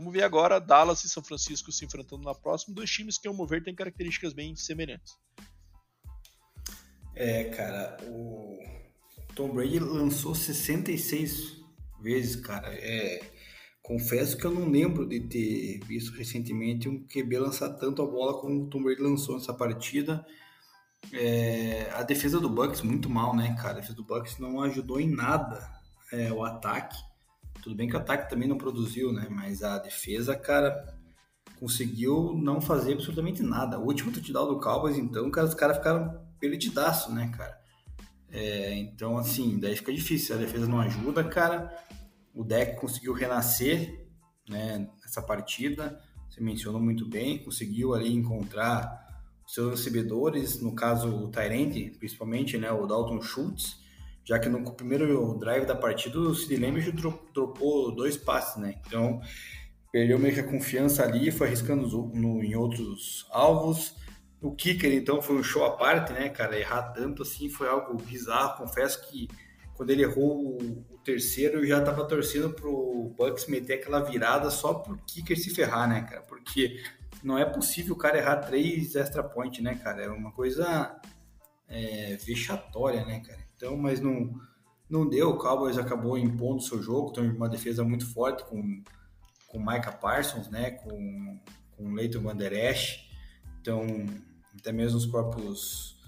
Vamos ver agora Dallas e São Francisco se enfrentando na próxima. Dois times que, ao mover, têm características bem semelhantes. É, cara, o Tom Brady lançou 66 vezes, cara. É, confesso que eu não lembro de ter visto recentemente um QB lançar tanto a bola como o Tom Brady lançou nessa partida. É, a defesa do Bucks muito mal, né, cara? A defesa do Bucks não ajudou em nada é, o ataque. Tudo bem que o ataque também não produziu, né? Mas a defesa, cara, conseguiu não fazer absolutamente nada. O último touchdown do Cowboys, então, cara, os caras ficaram perdidaço, né, cara? É, então, assim, daí fica difícil. A defesa não ajuda, cara. O deck conseguiu renascer, né, nessa partida. Você mencionou muito bem. Conseguiu ali encontrar os seus recebedores, no caso o Tyrande, principalmente, né, o Dalton Schultz já que no primeiro drive da partida o Sid Lamb dropou dois passes, né? Então perdeu meio que a confiança ali, foi arriscando no, em outros alvos. O kicker, então, foi um show à parte, né, cara? Errar tanto assim foi algo bizarro. Confesso que quando ele errou o, o terceiro, eu já tava torcendo pro Bucks meter aquela virada só pro kicker se ferrar, né, cara? Porque não é possível o cara errar três extra point, né, cara? É uma coisa é, vexatória, né, cara? Então, mas não, não deu. O Cowboys acabou impondo seu jogo, tem uma defesa muito forte com com Micah Parsons, né, com com Leighton Van. Então, até mesmo os próprios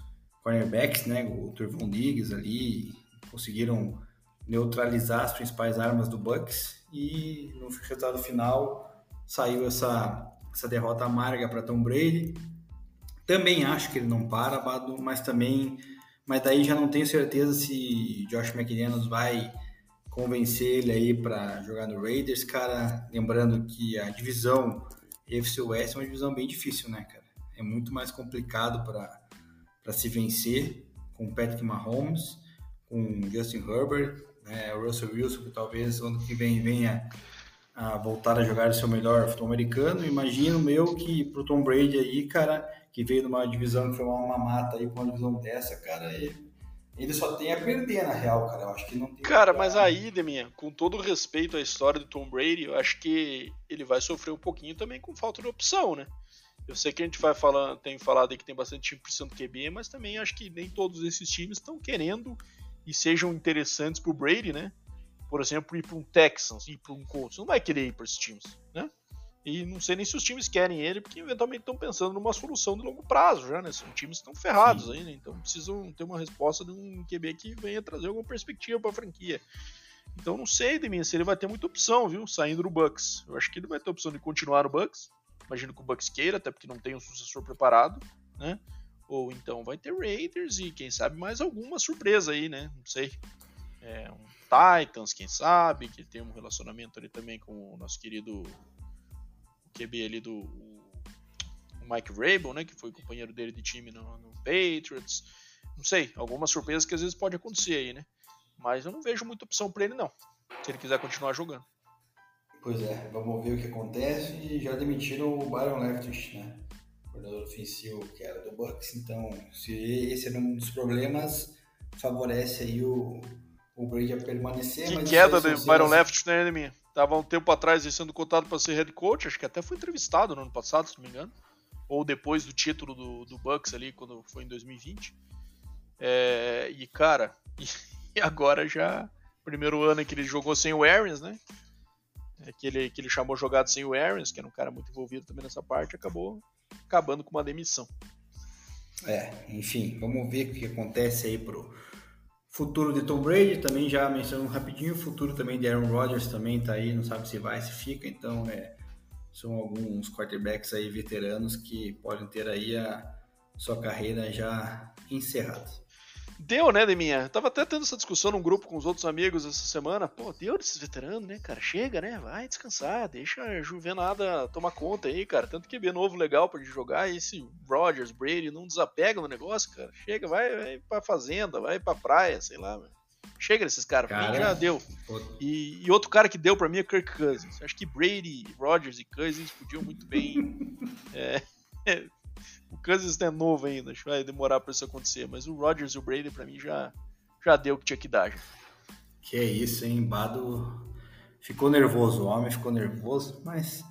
cornerbacks, né, o Turvon Diggs ali conseguiram neutralizar as principais armas do Bucks e no resultado final saiu essa essa derrota amarga para Tom Brady. Também acho que ele não para, mas também mas daí já não tenho certeza se Josh McDaniels vai convencer ele aí para jogar no Raiders, cara. Lembrando que a divisão FC West é uma divisão bem difícil, né, cara? É muito mais complicado para se vencer com Patrick Mahomes, com Justin Herbert, né? Russell Wilson, que talvez ano que vem venha a voltar a jogar o seu melhor futebol americano. Imagino meu que pro Tom Brady aí, cara, que veio de uma divisão que foi uma mata aí com uma divisão dessa, cara, ele, ele só tem a perder na real, cara. Eu acho que não tem. Cara, mas aí, Deminha, com todo respeito à história do Tom Brady, eu acho que ele vai sofrer um pouquinho também com falta de opção, né? Eu sei que a gente vai falando, tem falado aí que tem bastante time precisando do QB, mas também acho que nem todos esses times estão querendo e sejam interessantes pro Brady, né? Por exemplo, ir para um Texans, ir para um Colts, não vai querer ir para esses times, né? E não sei nem se os times querem ele, porque eventualmente estão pensando numa solução de longo prazo já, né? São times que estão ferrados Sim. aí, né? Então precisam ter uma resposta de um QB que venha trazer alguma perspectiva para a franquia. Então não sei, Deminha, se ele vai ter muita opção, viu? Saindo do Bucks. Eu acho que ele vai ter opção de continuar no Bucks. Imagino que o Bucks queira, até porque não tem um sucessor preparado, né? Ou então vai ter Raiders e quem sabe mais alguma surpresa aí, né? Não sei. É, um Titans, quem sabe, que tem um relacionamento ali também com o nosso querido QB ali do o Mike Vrabel, né, que foi companheiro dele de time no, no, Patriots. Não sei, alguma surpresa que às vezes pode acontecer aí, né? Mas eu não vejo muita opção para ele não, se ele quiser continuar jogando. Pois é, vamos ver o que acontece. E já demitiram o Byron Leftwich, né? Coordenador ofensivo que era do Bucks. Então, se esse é um dos problemas, favorece aí o, o Brady a permanecer. Que queda do Byron Leftwich, né, minha? Tava um tempo atrás sendo cotado para ser head coach, acho que até foi entrevistado no ano passado, se não me engano. Ou depois do título do, do Bucks ali, quando foi em 2020. É, e cara, <laughs> e, agora já. Primeiro ano que ele jogou sem o Arians, né? É, que, ele, que ele chamou jogado sem o Arians, que era um cara muito envolvido também nessa parte, acabou acabando com uma demissão. É, enfim, vamos ver o que acontece aí pro, Futuro de Tom Brady, também já mencionando rapidinho, futuro também de Aaron Rodgers também tá aí, não sabe se vai, se fica, então é, são alguns quarterbacks aí veteranos que podem ter aí a sua carreira já encerrada. Deu, né, Deminha? tava até tendo essa discussão num grupo com os outros amigos essa semana. Pô, deu desses veteranos, né, cara? Chega, né? Vai descansar, deixa a Juvenada tomar conta aí, cara. Tanto que é novo legal pra gente jogar. E esse Rogers, Brady não desapega no negócio, cara. Chega, vai, vai pra fazenda, vai pra praia, sei lá. Chega desses caras, cara, mim já deu. E, e, outro cara que deu pra mim é Kirk Cousins. Acho que Brady, Rogers e Cousins podiam muito bem <laughs> é, Kansas é novo ainda, acho que vai demorar para isso acontecer, mas o Rodgers e o Brady para mim já já deu o que tinha que dar. Já. Que é isso, hein? Bado ficou nervoso, o homem ficou nervoso, mas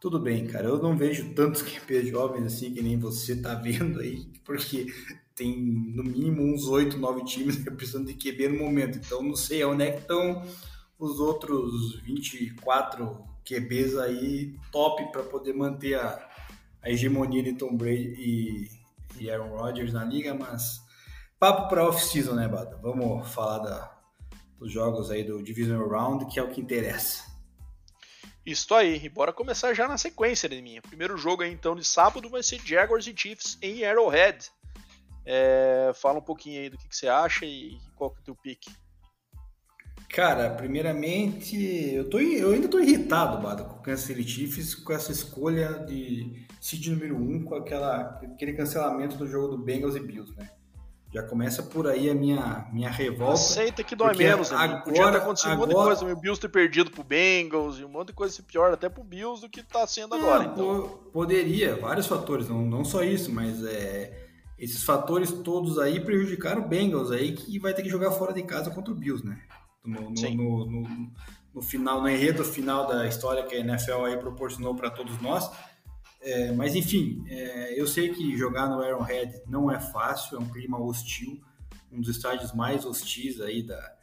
tudo bem, cara. Eu não vejo tantos <laughs> QP jovens assim que nem você tá vendo aí, porque tem no mínimo uns 8, 9 times precisando de QB no momento. Então não sei onde é que estão os outros 24 QBs aí top para poder manter a, a hegemonia de Tom Brady e, e Aaron Rodgers na liga, mas papo para off-season, né, Bada? Vamos falar da, dos jogos aí do Divisional Round, que é o que interessa. Isso aí, e bora começar já na sequência, né, minha. Primeiro jogo aí, então, de sábado vai ser Jaguars e Chiefs em Arrowhead. É, fala um pouquinho aí do que, que você acha e qual que é o teu pique. Cara, primeiramente, eu, tô, eu ainda tô irritado, Bada, com o Kansas City Chiefs, com essa escolha de seed número 1, um, com aquela, aquele cancelamento do jogo do Bengals e Bills, né? Já começa por aí a minha, minha revolta. Aceita que dói menos, né? agora, Podia ter acontecido agora... um monte de coisa, o Bills ter perdido pro Bengals e um monte de coisa pior, até pro Bills do que tá sendo agora. Então. Poderia, vários fatores, não, não só isso, mas é, esses fatores todos aí prejudicaram o Bengals aí, que vai ter que jogar fora de casa contra o Bills, né? No, no, no, no, final, no enredo final da história que a NFL aí proporcionou para todos nós. É, mas enfim, é, eu sei que jogar no Arrowhead não é fácil, é um clima hostil, um dos estádios mais hostis aí da,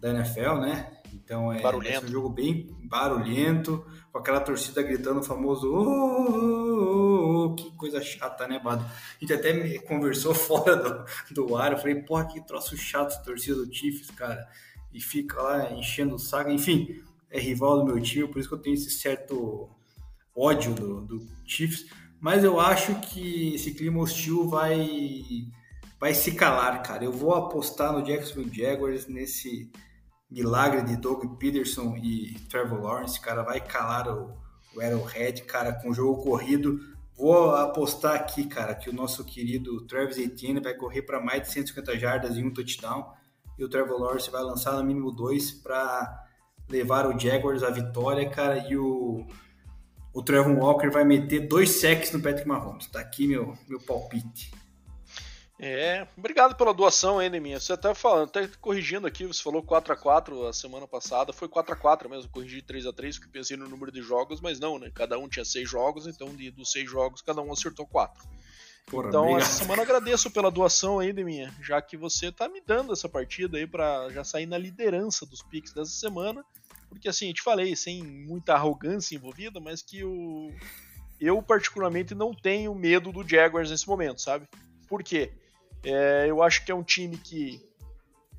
da NFL, né? Então é, é, um jogo bem barulhento, com aquela torcida gritando o famoso oh, oh, oh, que coisa chata, né, Bado? A gente até me conversou <laughs> fora do, do ar, eu falei, porra, que troço chato torcida do Chiefs, cara e fica lá enchendo o saco. Enfim, é rival do meu time, por isso que eu tenho esse certo ódio do, do Chiefs. Mas eu acho que esse clima hostil vai, vai se calar, cara. Eu vou apostar no Jacksonville Jaguars nesse milagre de Doug Peterson e Trevor Lawrence, cara. Vai calar o, o Arrowhead, cara, com o jogo corrido. Vou apostar aqui, cara, que o nosso querido Travis Etienne vai correr para mais de 150 jardas e um touchdown e o Trevor Lawrence vai lançar no mínimo dois para levar o Jaguars à vitória, cara, e o, o Trevor Walker vai meter dois sacks no Patrick Mahomes. Tá aqui meu, meu palpite. É, obrigado pela doação aí, Neminha. Você até falando, até corrigindo aqui, você falou 4 a 4 a semana passada, foi 4 a 4 mesmo, corrigi 3 a 3 porque pensei no número de jogos, mas não, né? Cada um tinha 6 jogos, então de, dos 6 jogos cada um acertou 4. Porra, então, obrigado. essa semana agradeço pela doação aí, Deminha, já que você tá me dando essa partida aí para já sair na liderança dos picks dessa semana. Porque assim, eu te falei, sem muita arrogância envolvida, mas que o eu particularmente não tenho medo do Jaguars nesse momento, sabe? Por quê? É, eu acho que é um time que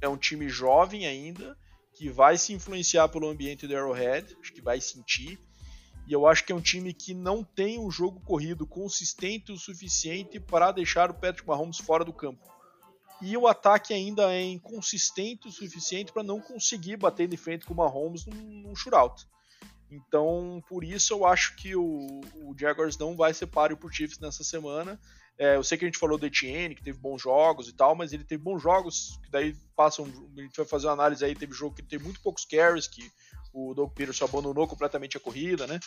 é um time jovem ainda, que vai se influenciar pelo ambiente do Arrowhead, acho que vai sentir. E eu acho que é um time que não tem um jogo corrido consistente o suficiente para deixar o Patrick Mahomes fora do campo. E o ataque ainda é inconsistente o suficiente para não conseguir bater de frente com o Mahomes num, num shootout. Então, por isso eu acho que o, o Jaguars não vai ser páreo por Chiefs nessa semana. É, eu sei que a gente falou do Etienne, que teve bons jogos e tal, mas ele teve bons jogos, que daí passam. A gente vai fazer uma análise aí, teve jogo que teve muito poucos carries, que o Doug Peterson abandonou completamente a corrida, né?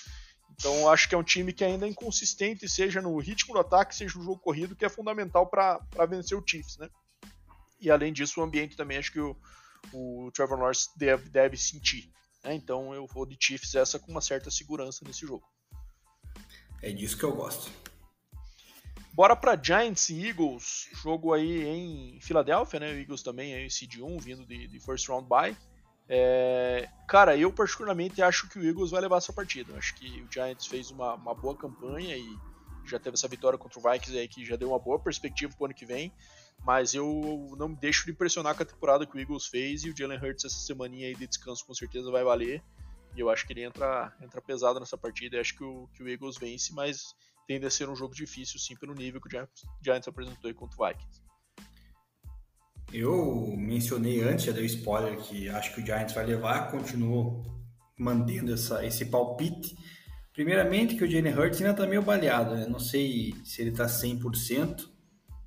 Então acho que é um time que ainda é inconsistente, seja no ritmo do ataque, seja no jogo corrido, que é fundamental para vencer o Chiefs, né? E além disso, o ambiente também acho que o, o Trevor Lawrence deve, deve sentir. Né? Então eu vou de Chiefs essa com uma certa segurança nesse jogo. É disso que eu gosto. Bora para Giants e Eagles, jogo aí em Filadélfia, né? O Eagles também é CD1, vindo de, de first round bye. É, cara, eu particularmente acho que o Eagles vai levar essa partida. Acho que o Giants fez uma, uma boa campanha e já teve essa vitória contra o Vikings aí que já deu uma boa perspectiva pro ano que vem. Mas eu não me deixo de impressionar com a temporada que o Eagles fez e o Jalen Hurts essa semaninha aí de descanso com certeza vai valer. E eu acho que ele entra, entra pesado nessa partida. Eu acho que o, que o Eagles vence, mas tende a ser um jogo difícil, sim, pelo nível que o Giants apresentou aí contra o Vikings. Eu mencionei antes, já dei spoiler, que acho que o Giants vai levar, continuou mantendo essa, esse palpite. Primeiramente que o Jalen Hurts ainda está meio baleado, né? não sei se ele está 100%,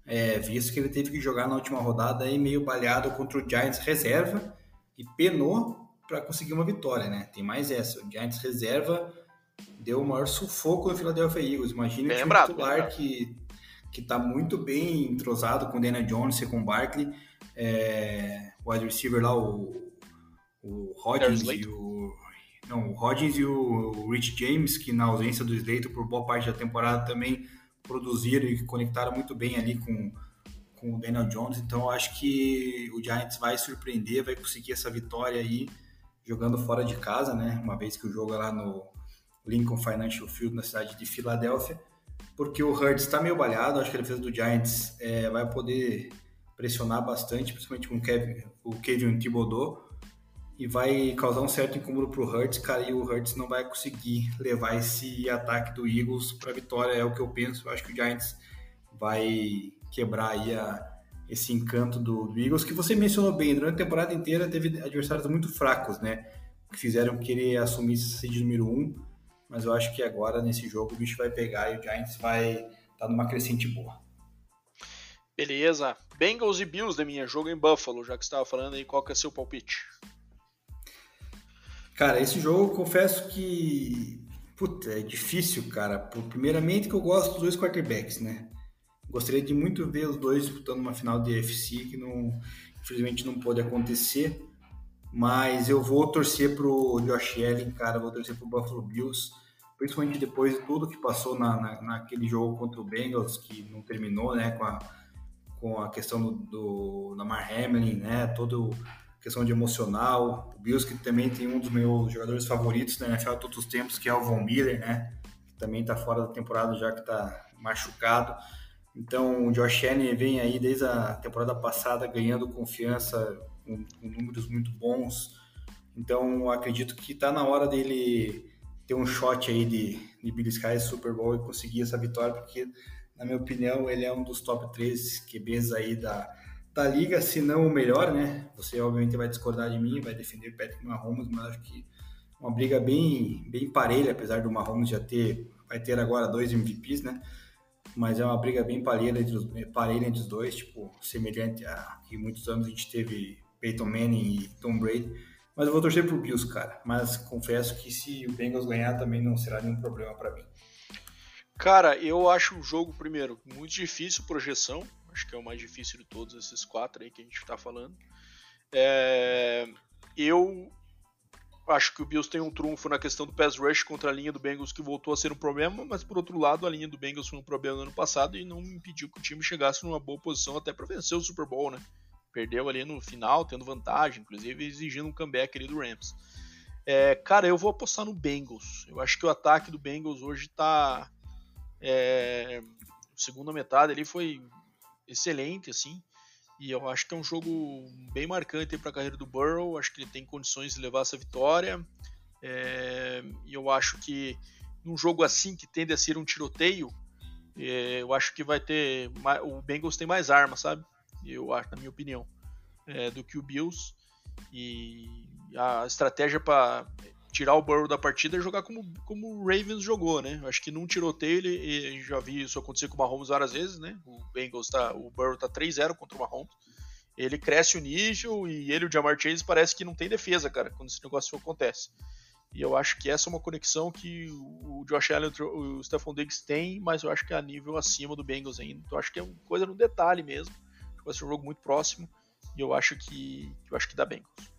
é, visto que ele teve que jogar na última rodada aí meio baleado contra o Giants reserva e penou para conseguir uma vitória, né? Tem mais essa, o Giants reserva deu o maior sufoco no Philadelphia Eagles. Imagina o titular que, que tá muito bem entrosado com o Daniel Jones e com o Barkley. É, o wide receiver lá, o, o Hodgins e o. Não, o Hodgins e o Rich James, que na ausência do Slater por boa parte da temporada também produziram e conectaram muito bem ali com, com o Daniel Jones. Então acho que o Giants vai surpreender, vai conseguir essa vitória aí jogando fora de casa, né? Uma vez que o jogo é lá no, Lincoln Financial Field na cidade de Filadélfia, porque o Hurts está meio balhado, acho que a defesa do Giants é, vai poder pressionar bastante, principalmente com o Kevin, o Kevin Thibodeau, e vai causar um certo incômodo para o Hurts, cara, e o Hurts não vai conseguir levar esse ataque do Eagles para vitória, é o que eu penso, eu acho que o Giants vai quebrar aí a, esse encanto do, do, Eagles, que você mencionou bem, durante a temporada inteira teve adversários muito fracos, né, que fizeram que ele assumisse esse seed número 1, um, mas eu acho que agora nesse jogo o bicho vai pegar e o Giants vai estar tá numa crescente boa. Beleza. Bengals e Bills da minha jogo em Buffalo, já que você estava falando aí, qual que é seu palpite? Cara, esse jogo, confesso que puta, é difícil, cara. Primeiramente que eu gosto dos dois quarterbacks, né? Gostaria de muito ver os dois disputando uma final de UFC que não, infelizmente não pode acontecer. Mas eu vou torcer pro Josh Allen, cara, vou torcer pro Buffalo Bills, principalmente depois de tudo que passou na, na, naquele jogo contra o Bengals, que não terminou, né, com a, com a questão do, do Lamar Hamlin, né, a questão de emocional. O Bills, que também tem um dos meus jogadores favoritos na NFL todos os tempos, que é o Von Miller, né, que também está fora da temporada já que está machucado. Então, o Josh Allen vem aí desde a temporada passada ganhando confiança com, com números muito bons. Então, acredito que está na hora dele ter um shot aí de, de Billy Sky Super Bowl e conseguir essa vitória, porque, na minha opinião, ele é um dos top 3 QBs aí da, da liga, se não o melhor, né? Você, obviamente, vai discordar de mim, vai defender o Patrick Mahomes, mas acho que uma briga bem, bem parelha, apesar do Mahomes já ter, vai ter agora dois MVPs, né? Mas é uma briga bem parelha entre os, parelha entre os dois, tipo, semelhante a que muitos anos a gente teve Peyton Manning e Tom Brady. Mas eu vou torcer pro Bills, cara. Mas confesso que se o Bengals ganhar também não será nenhum problema para mim. Cara, eu acho o jogo, primeiro, muito difícil projeção. Acho que é o mais difícil de todos esses quatro aí que a gente está falando. É... Eu acho que o Bills tem um trunfo na questão do pass rush contra a linha do Bengals que voltou a ser um problema, mas por outro lado a linha do Bengals foi um problema no ano passado e não impediu que o time chegasse numa boa posição até para vencer o Super Bowl, né? Perdeu ali no final, tendo vantagem, inclusive exigindo um comeback ali do Rams. É, cara, eu vou apostar no Bengals. Eu acho que o ataque do Bengals hoje tá. É, segunda metade ali foi excelente, assim. E eu acho que é um jogo bem marcante para a carreira do Burrow. Acho que ele tem condições de levar essa vitória. É, e eu acho que num jogo assim que tende a ser um tiroteio, é, eu acho que vai ter. O Bengals tem mais armas, sabe? Eu acho, na minha opinião, é, do que o Bills. E a estratégia para tirar o Burrow da partida é jogar como, como o Ravens jogou, né? Eu acho que num tiroteio ele, ele já vi isso acontecer com o Mahomes várias vezes, né? O Bengals tá, o Burrow tá 3-0 contra o Mahomes. Ele cresce o nível e ele e o Jamar Chase parece que não tem defesa, cara, quando esse negócio acontece. E eu acho que essa é uma conexão que o Josh Allen e o Stephon Diggs têm, mas eu acho que é a nível acima do Bengals ainda. Então eu acho que é uma coisa no detalhe mesmo. Vai ser um jogo muito próximo e eu acho que eu acho que dá Bengals.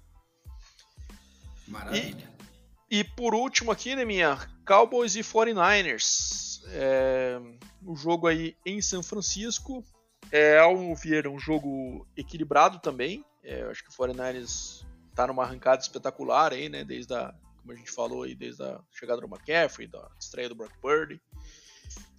Maravilha. E por último aqui, né, minha Cowboys e 49ers. É, o jogo aí em São Francisco. É, ao ver, um jogo equilibrado também. É, eu acho que o 49ers tá numa arrancada espetacular aí, né? Desde a, como a gente falou aí, desde a chegada do McCaffrey, da estreia do Brock Purdy.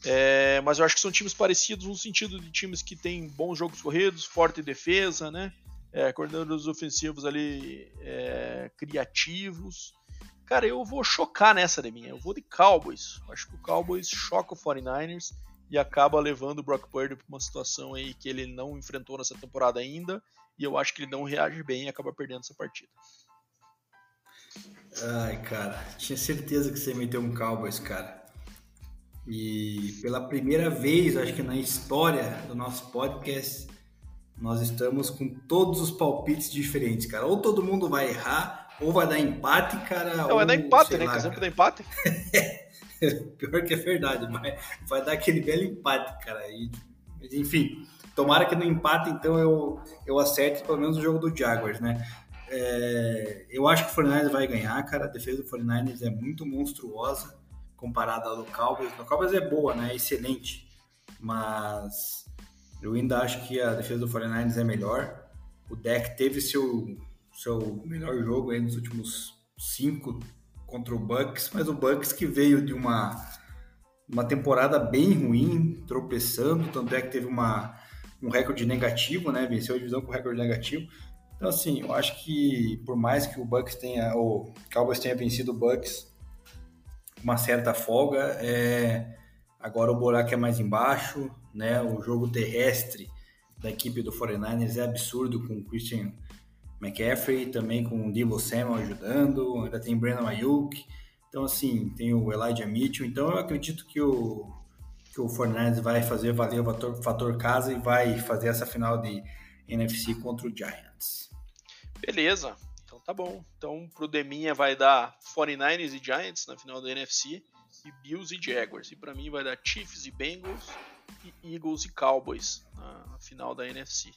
É, mas eu acho que são times parecidos no sentido de times que têm bons jogos corridos, forte defesa, né? É, coordenadores ofensivos ali é, criativos. Cara, eu vou chocar nessa de minha. Eu vou de Cowboys. Acho que o Cowboys choca o 49ers e acaba levando o Brock Purdy para uma situação aí que ele não enfrentou nessa temporada ainda. E eu acho que ele não reage bem e acaba perdendo essa partida. Ai, cara, tinha certeza que você meteu um Cowboys, cara. E pela primeira vez, acho que na história do nosso podcast, nós estamos com todos os palpites diferentes, cara. Ou todo mundo vai errar, ou vai dar empate, cara. Não, ou, vai dar empate, né? Lá, sempre dá empate. <laughs> Pior que é verdade, mas vai dar aquele belo empate, cara. E, enfim, tomara que no empate, então, eu, eu acerte pelo menos o jogo do Jaguars, né? É, eu acho que o 49ers vai ganhar, cara. A defesa do 49ers é muito monstruosa comparada ao do Cowboys. O Cowboys é boa, né? É excelente. Mas eu ainda acho que a defesa do 49ers é melhor. O deck teve seu seu melhor jogo aí nos últimos cinco contra o Bucks, mas o Bucks que veio de uma, uma temporada bem ruim, tropeçando, tanto é que teve uma, um recorde negativo, né? Venceu a divisão com recorde negativo. Então, assim, eu acho que por mais que o Bucks tenha, o Cowboys tenha vencido o Bucks uma certa folga, é, agora o buraco é mais embaixo, né? O jogo terrestre da equipe do 49ers é absurdo com o Christian McCaffrey, também com o Debo Samuel ajudando, ainda tem Brandon Ayuk, então assim, tem o Elijah Mitchell, então eu acredito que o, que o Fornés vai fazer valer o fator, fator casa e vai fazer essa final de NFC contra o Giants. Beleza, então tá bom. Então pro Deminha vai dar 49ers e Giants na final da NFC e Bills e Jaguars. E para mim vai dar Chiefs e Bengals e Eagles e Cowboys na final da NFC.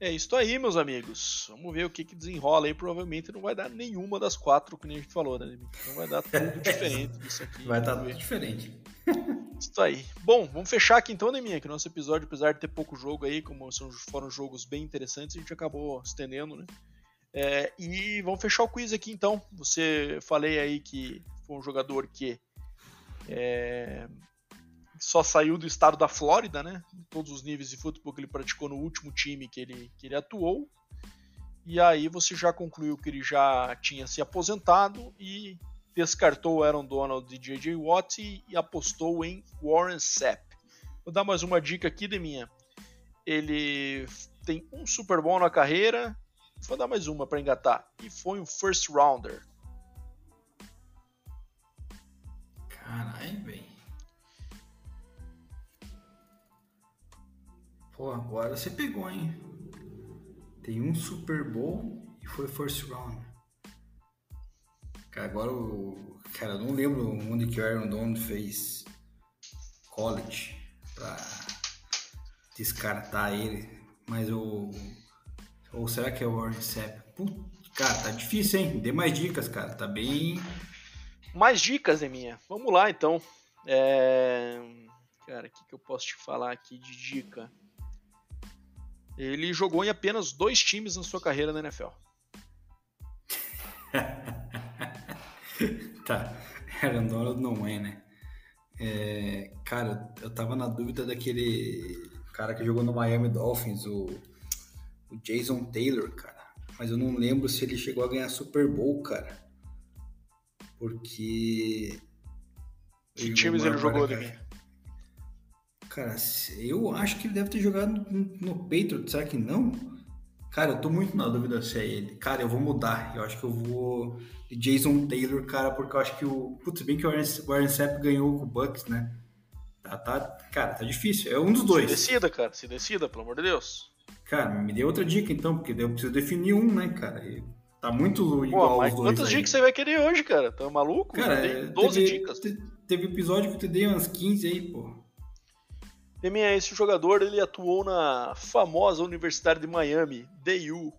É isso aí, meus amigos. Vamos ver o que, que desenrola aí. Provavelmente não vai dar nenhuma das quatro que a gente falou, né? Não vai dar tudo <laughs> diferente disso aqui. Vai dar tudo diferente. <laughs> Isso aí. Bom, vamos fechar aqui então, né, minha? Que nosso episódio, apesar de ter pouco jogo aí, como foram jogos bem interessantes, a gente acabou estendendo, né? É, e vamos fechar o quiz aqui então. Você falei aí que foi um jogador que é, só saiu do estado da Flórida, né? Em todos os níveis de futebol que ele praticou no último time que ele, que ele atuou. E aí você já concluiu que ele já tinha se aposentado e descartou Aaron Donald e J.J. Watt e apostou em Warren Sapp. Vou dar mais uma dica aqui de minha. Ele tem um Super Bowl na carreira. Vou dar mais uma para engatar. E foi um first rounder. Caralho, velho. Pô, agora você pegou, hein? Tem um Super Bowl e foi first round. Cara, agora o. Cara, eu não lembro onde que o Aaron Donald fez college pra descartar ele. Mas o. Ou será que é o Warren Sapp? Cara, tá difícil, hein? Dê mais dicas, cara. Tá bem. Mais dicas, minha. Vamos lá, então. É... Cara, o que, que eu posso te falar aqui de dica? Ele jogou em apenas dois times na sua carreira na NFL. <laughs> tá. Aaron Donald não é, né? É, cara, eu tava na dúvida daquele cara que jogou no Miami Dolphins, o, o Jason Taylor, cara. Mas eu não lembro se ele chegou a ganhar Super Bowl, cara. Porque. Que times ele jogou, Demi? Cara, eu acho que ele deve ter jogado no, Patriots, será que não? Cara, eu tô muito na dúvida se é ele. Cara, eu vou mudar. Eu acho que eu vou de Jason Taylor, cara, porque eu acho que o. Putz, bem que o Warren Sapp ganhou com o Bucks, né? Tá, tá, cara, tá difícil. É um dos dois. Se decida, cara. Se decida, pelo amor de Deus. Cara, me dê outra dica então, porque eu preciso definir um, né, cara? E tá muito igual Pô, mas dois quantas aí. dicas você vai querer hoje, cara? Tá maluco? Cara, tem 12 teve, dicas. Teve episódio que eu te dei umas 15 aí, pô. Deminha, esse jogador ele atuou na famosa Universidade de Miami, DU.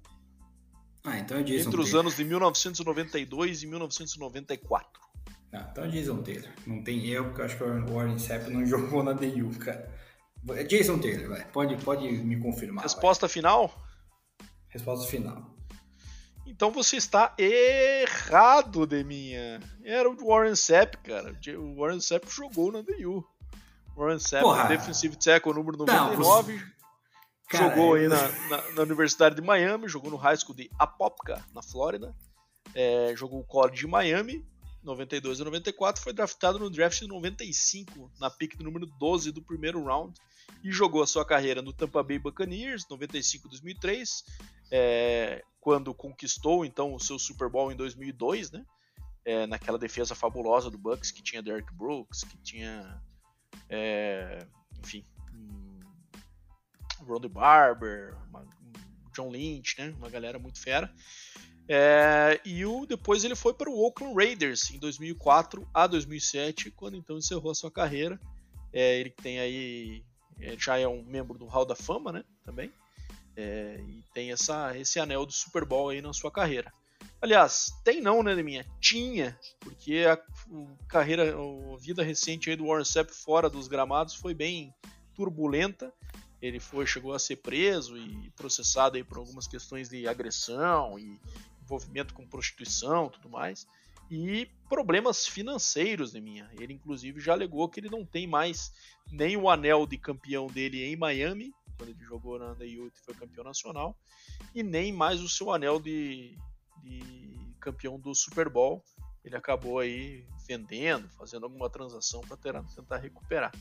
Ah, então é Jason Entre os anos de 1992 e 1994. Ah, então é Jason Taylor. Não tem erro, porque eu acho que o Warren Sapp não <laughs> jogou na DU, cara. É Jason Taylor, vai. Pode, pode me confirmar. Resposta vai. final? Resposta final. Então você está errado, Deminha. Era o Warren Sapp, cara. O Warren Sapp jogou na DU. Warren Sapp, Porra. defensive tackle número 99. Não, Cara, jogou aí na, na, na, Universidade de Miami, jogou no High School de Apopka, na Flórida. É, jogou o college de Miami, 92 a 94. Foi draftado no draft de 95, na pick do número 12 do primeiro round. E jogou a sua carreira no Tampa Bay Buccaneers, 95 2003. É, quando conquistou então o seu Super Bowl em 2002, né? É, naquela defesa fabulosa do Bucks que tinha Derrick Brooks, que tinha é, enfim, um, Barber, uma, um John Lynch, né? Uma galera muito fera. É, e o, depois ele foi para o Oakland Raiders em 2004 a 2007, quando então encerrou a sua carreira. É, ele tem aí é, já é um membro do Hall da Fama, né? Também é, e tem essa, esse anel do Super Bowl aí na sua carreira. Aliás, tem não, né, minha? Tinha, porque a, carreira, a vida recente aí do Warren Sapp fora dos gramados foi bem turbulenta. Ele foi, chegou a ser preso e processado aí por algumas questões de agressão e envolvimento com prostituição, tudo mais, e problemas financeiros, minha. Ele inclusive já alegou que ele não tem mais nem o anel de campeão dele em Miami, quando ele jogou na Under e foi campeão nacional, e nem mais o seu anel de de campeão do Super Bowl. Ele acabou aí vendendo, fazendo alguma transação para tentar recuperar.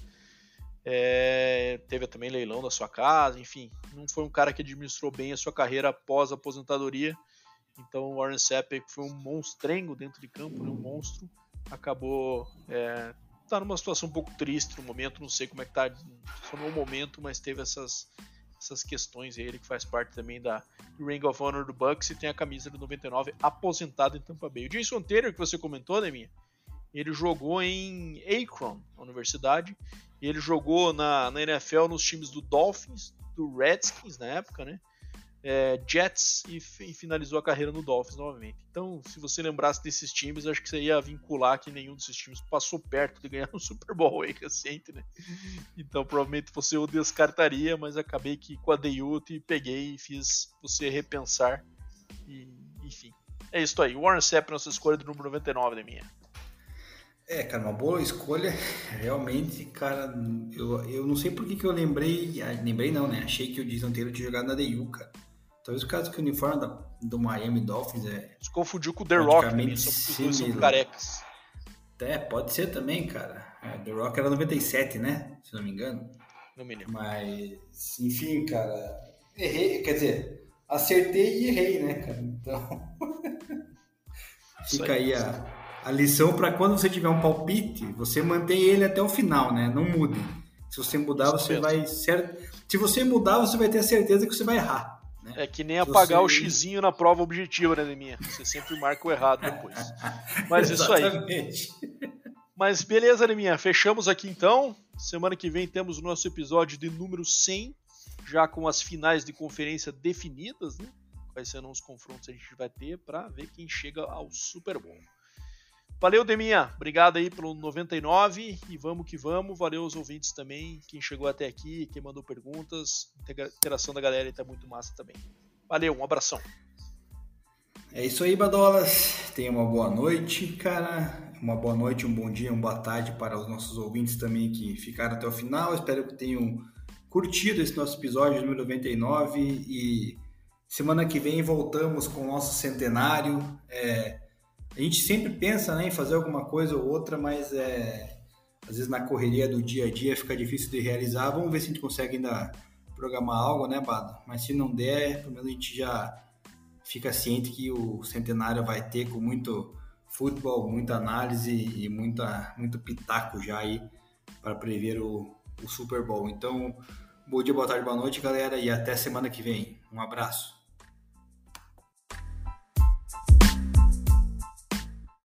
É, teve também leilão da sua casa, enfim, não foi um cara que administrou bem a sua carreira após a aposentadoria. Então o Warren Sapp, foi um monstrengo dentro de campo, né, um monstro, acabou é, tá numa situação um pouco triste no momento, não sei como é que tá só no momento, mas teve essas essas questões. Ele que faz parte também da Ring of Honor do Bucks e tem a camisa do 99 aposentado em Tampa Bay. O Jason Taylor, que você comentou, né, minha? Ele jogou em Akron, universidade, e ele jogou na, na NFL nos times do Dolphins, do Redskins na época, né? É, Jets e, e, finalizou a carreira no Dolphins novamente. Então, se você lembrasse desses times, acho que você ia vincular que nenhum desses times passou perto de ganhar <laughs> um Super Bowl aí recente, né? Então, provavelmente você o descartaria, mas acabei que com a Deyut peguei e fiz você repensar. E, enfim, é isso aí. Warren Sapp, nossa escolha do número 99 da minha. É, cara, uma boa escolha. Realmente, cara, eu, eu não sei por que, que eu lembrei. Ah, lembrei não, né? Achei que o Jason Taylor tinha jogado na DU, cara. Talvez o caso que o uniforme da, do Miami Dolphins é. Se confundiu com o The Rock também, só porque os dois são carecas. É, pode ser também, cara. É, The Rock era 97, né? Se não me engano. Não me lembro. Mas, enfim, cara. Errei, quer dizer, acertei e errei, né, cara? Então. <laughs> Fica aí a, a lição para quando você tiver um palpite, você mantém ele até o final, né? Não mude. Se você mudar, você vai. Se você mudar, você vai ter a certeza que você vai errar. Né? É que nem apagar você... o xizinho na prova objetiva, né, minha? Você sempre marca o errado depois. <laughs> Mas isso aí. Mas beleza, Neminha. Fechamos aqui então. Semana que vem temos o nosso episódio de número 100, já com as finais de conferência definidas, né? Quais serão os confrontos que a gente vai ter para ver quem chega ao Super Bowl. Valeu, Deminha. Obrigado aí pelo 99 e vamos que vamos. Valeu os ouvintes também, quem chegou até aqui, quem mandou perguntas. A interação da galera está muito massa também. Valeu, um abração. É isso aí, Badolas. Tenha uma boa noite, cara. Uma boa noite, um bom dia, uma boa tarde para os nossos ouvintes também que ficaram até o final. Espero que tenham curtido esse nosso episódio número 99 e semana que vem voltamos com o nosso centenário. É a gente sempre pensa né, em fazer alguma coisa ou outra, mas é, às vezes na correria do dia a dia fica difícil de realizar. Vamos ver se a gente consegue ainda programar algo, né, Bado? Mas se não der, pelo menos a gente já fica ciente que o centenário vai ter com muito futebol, muita análise e muita, muito pitaco já aí para prever o, o Super Bowl. Então, bom dia, boa tarde, boa noite, galera, e até semana que vem. Um abraço.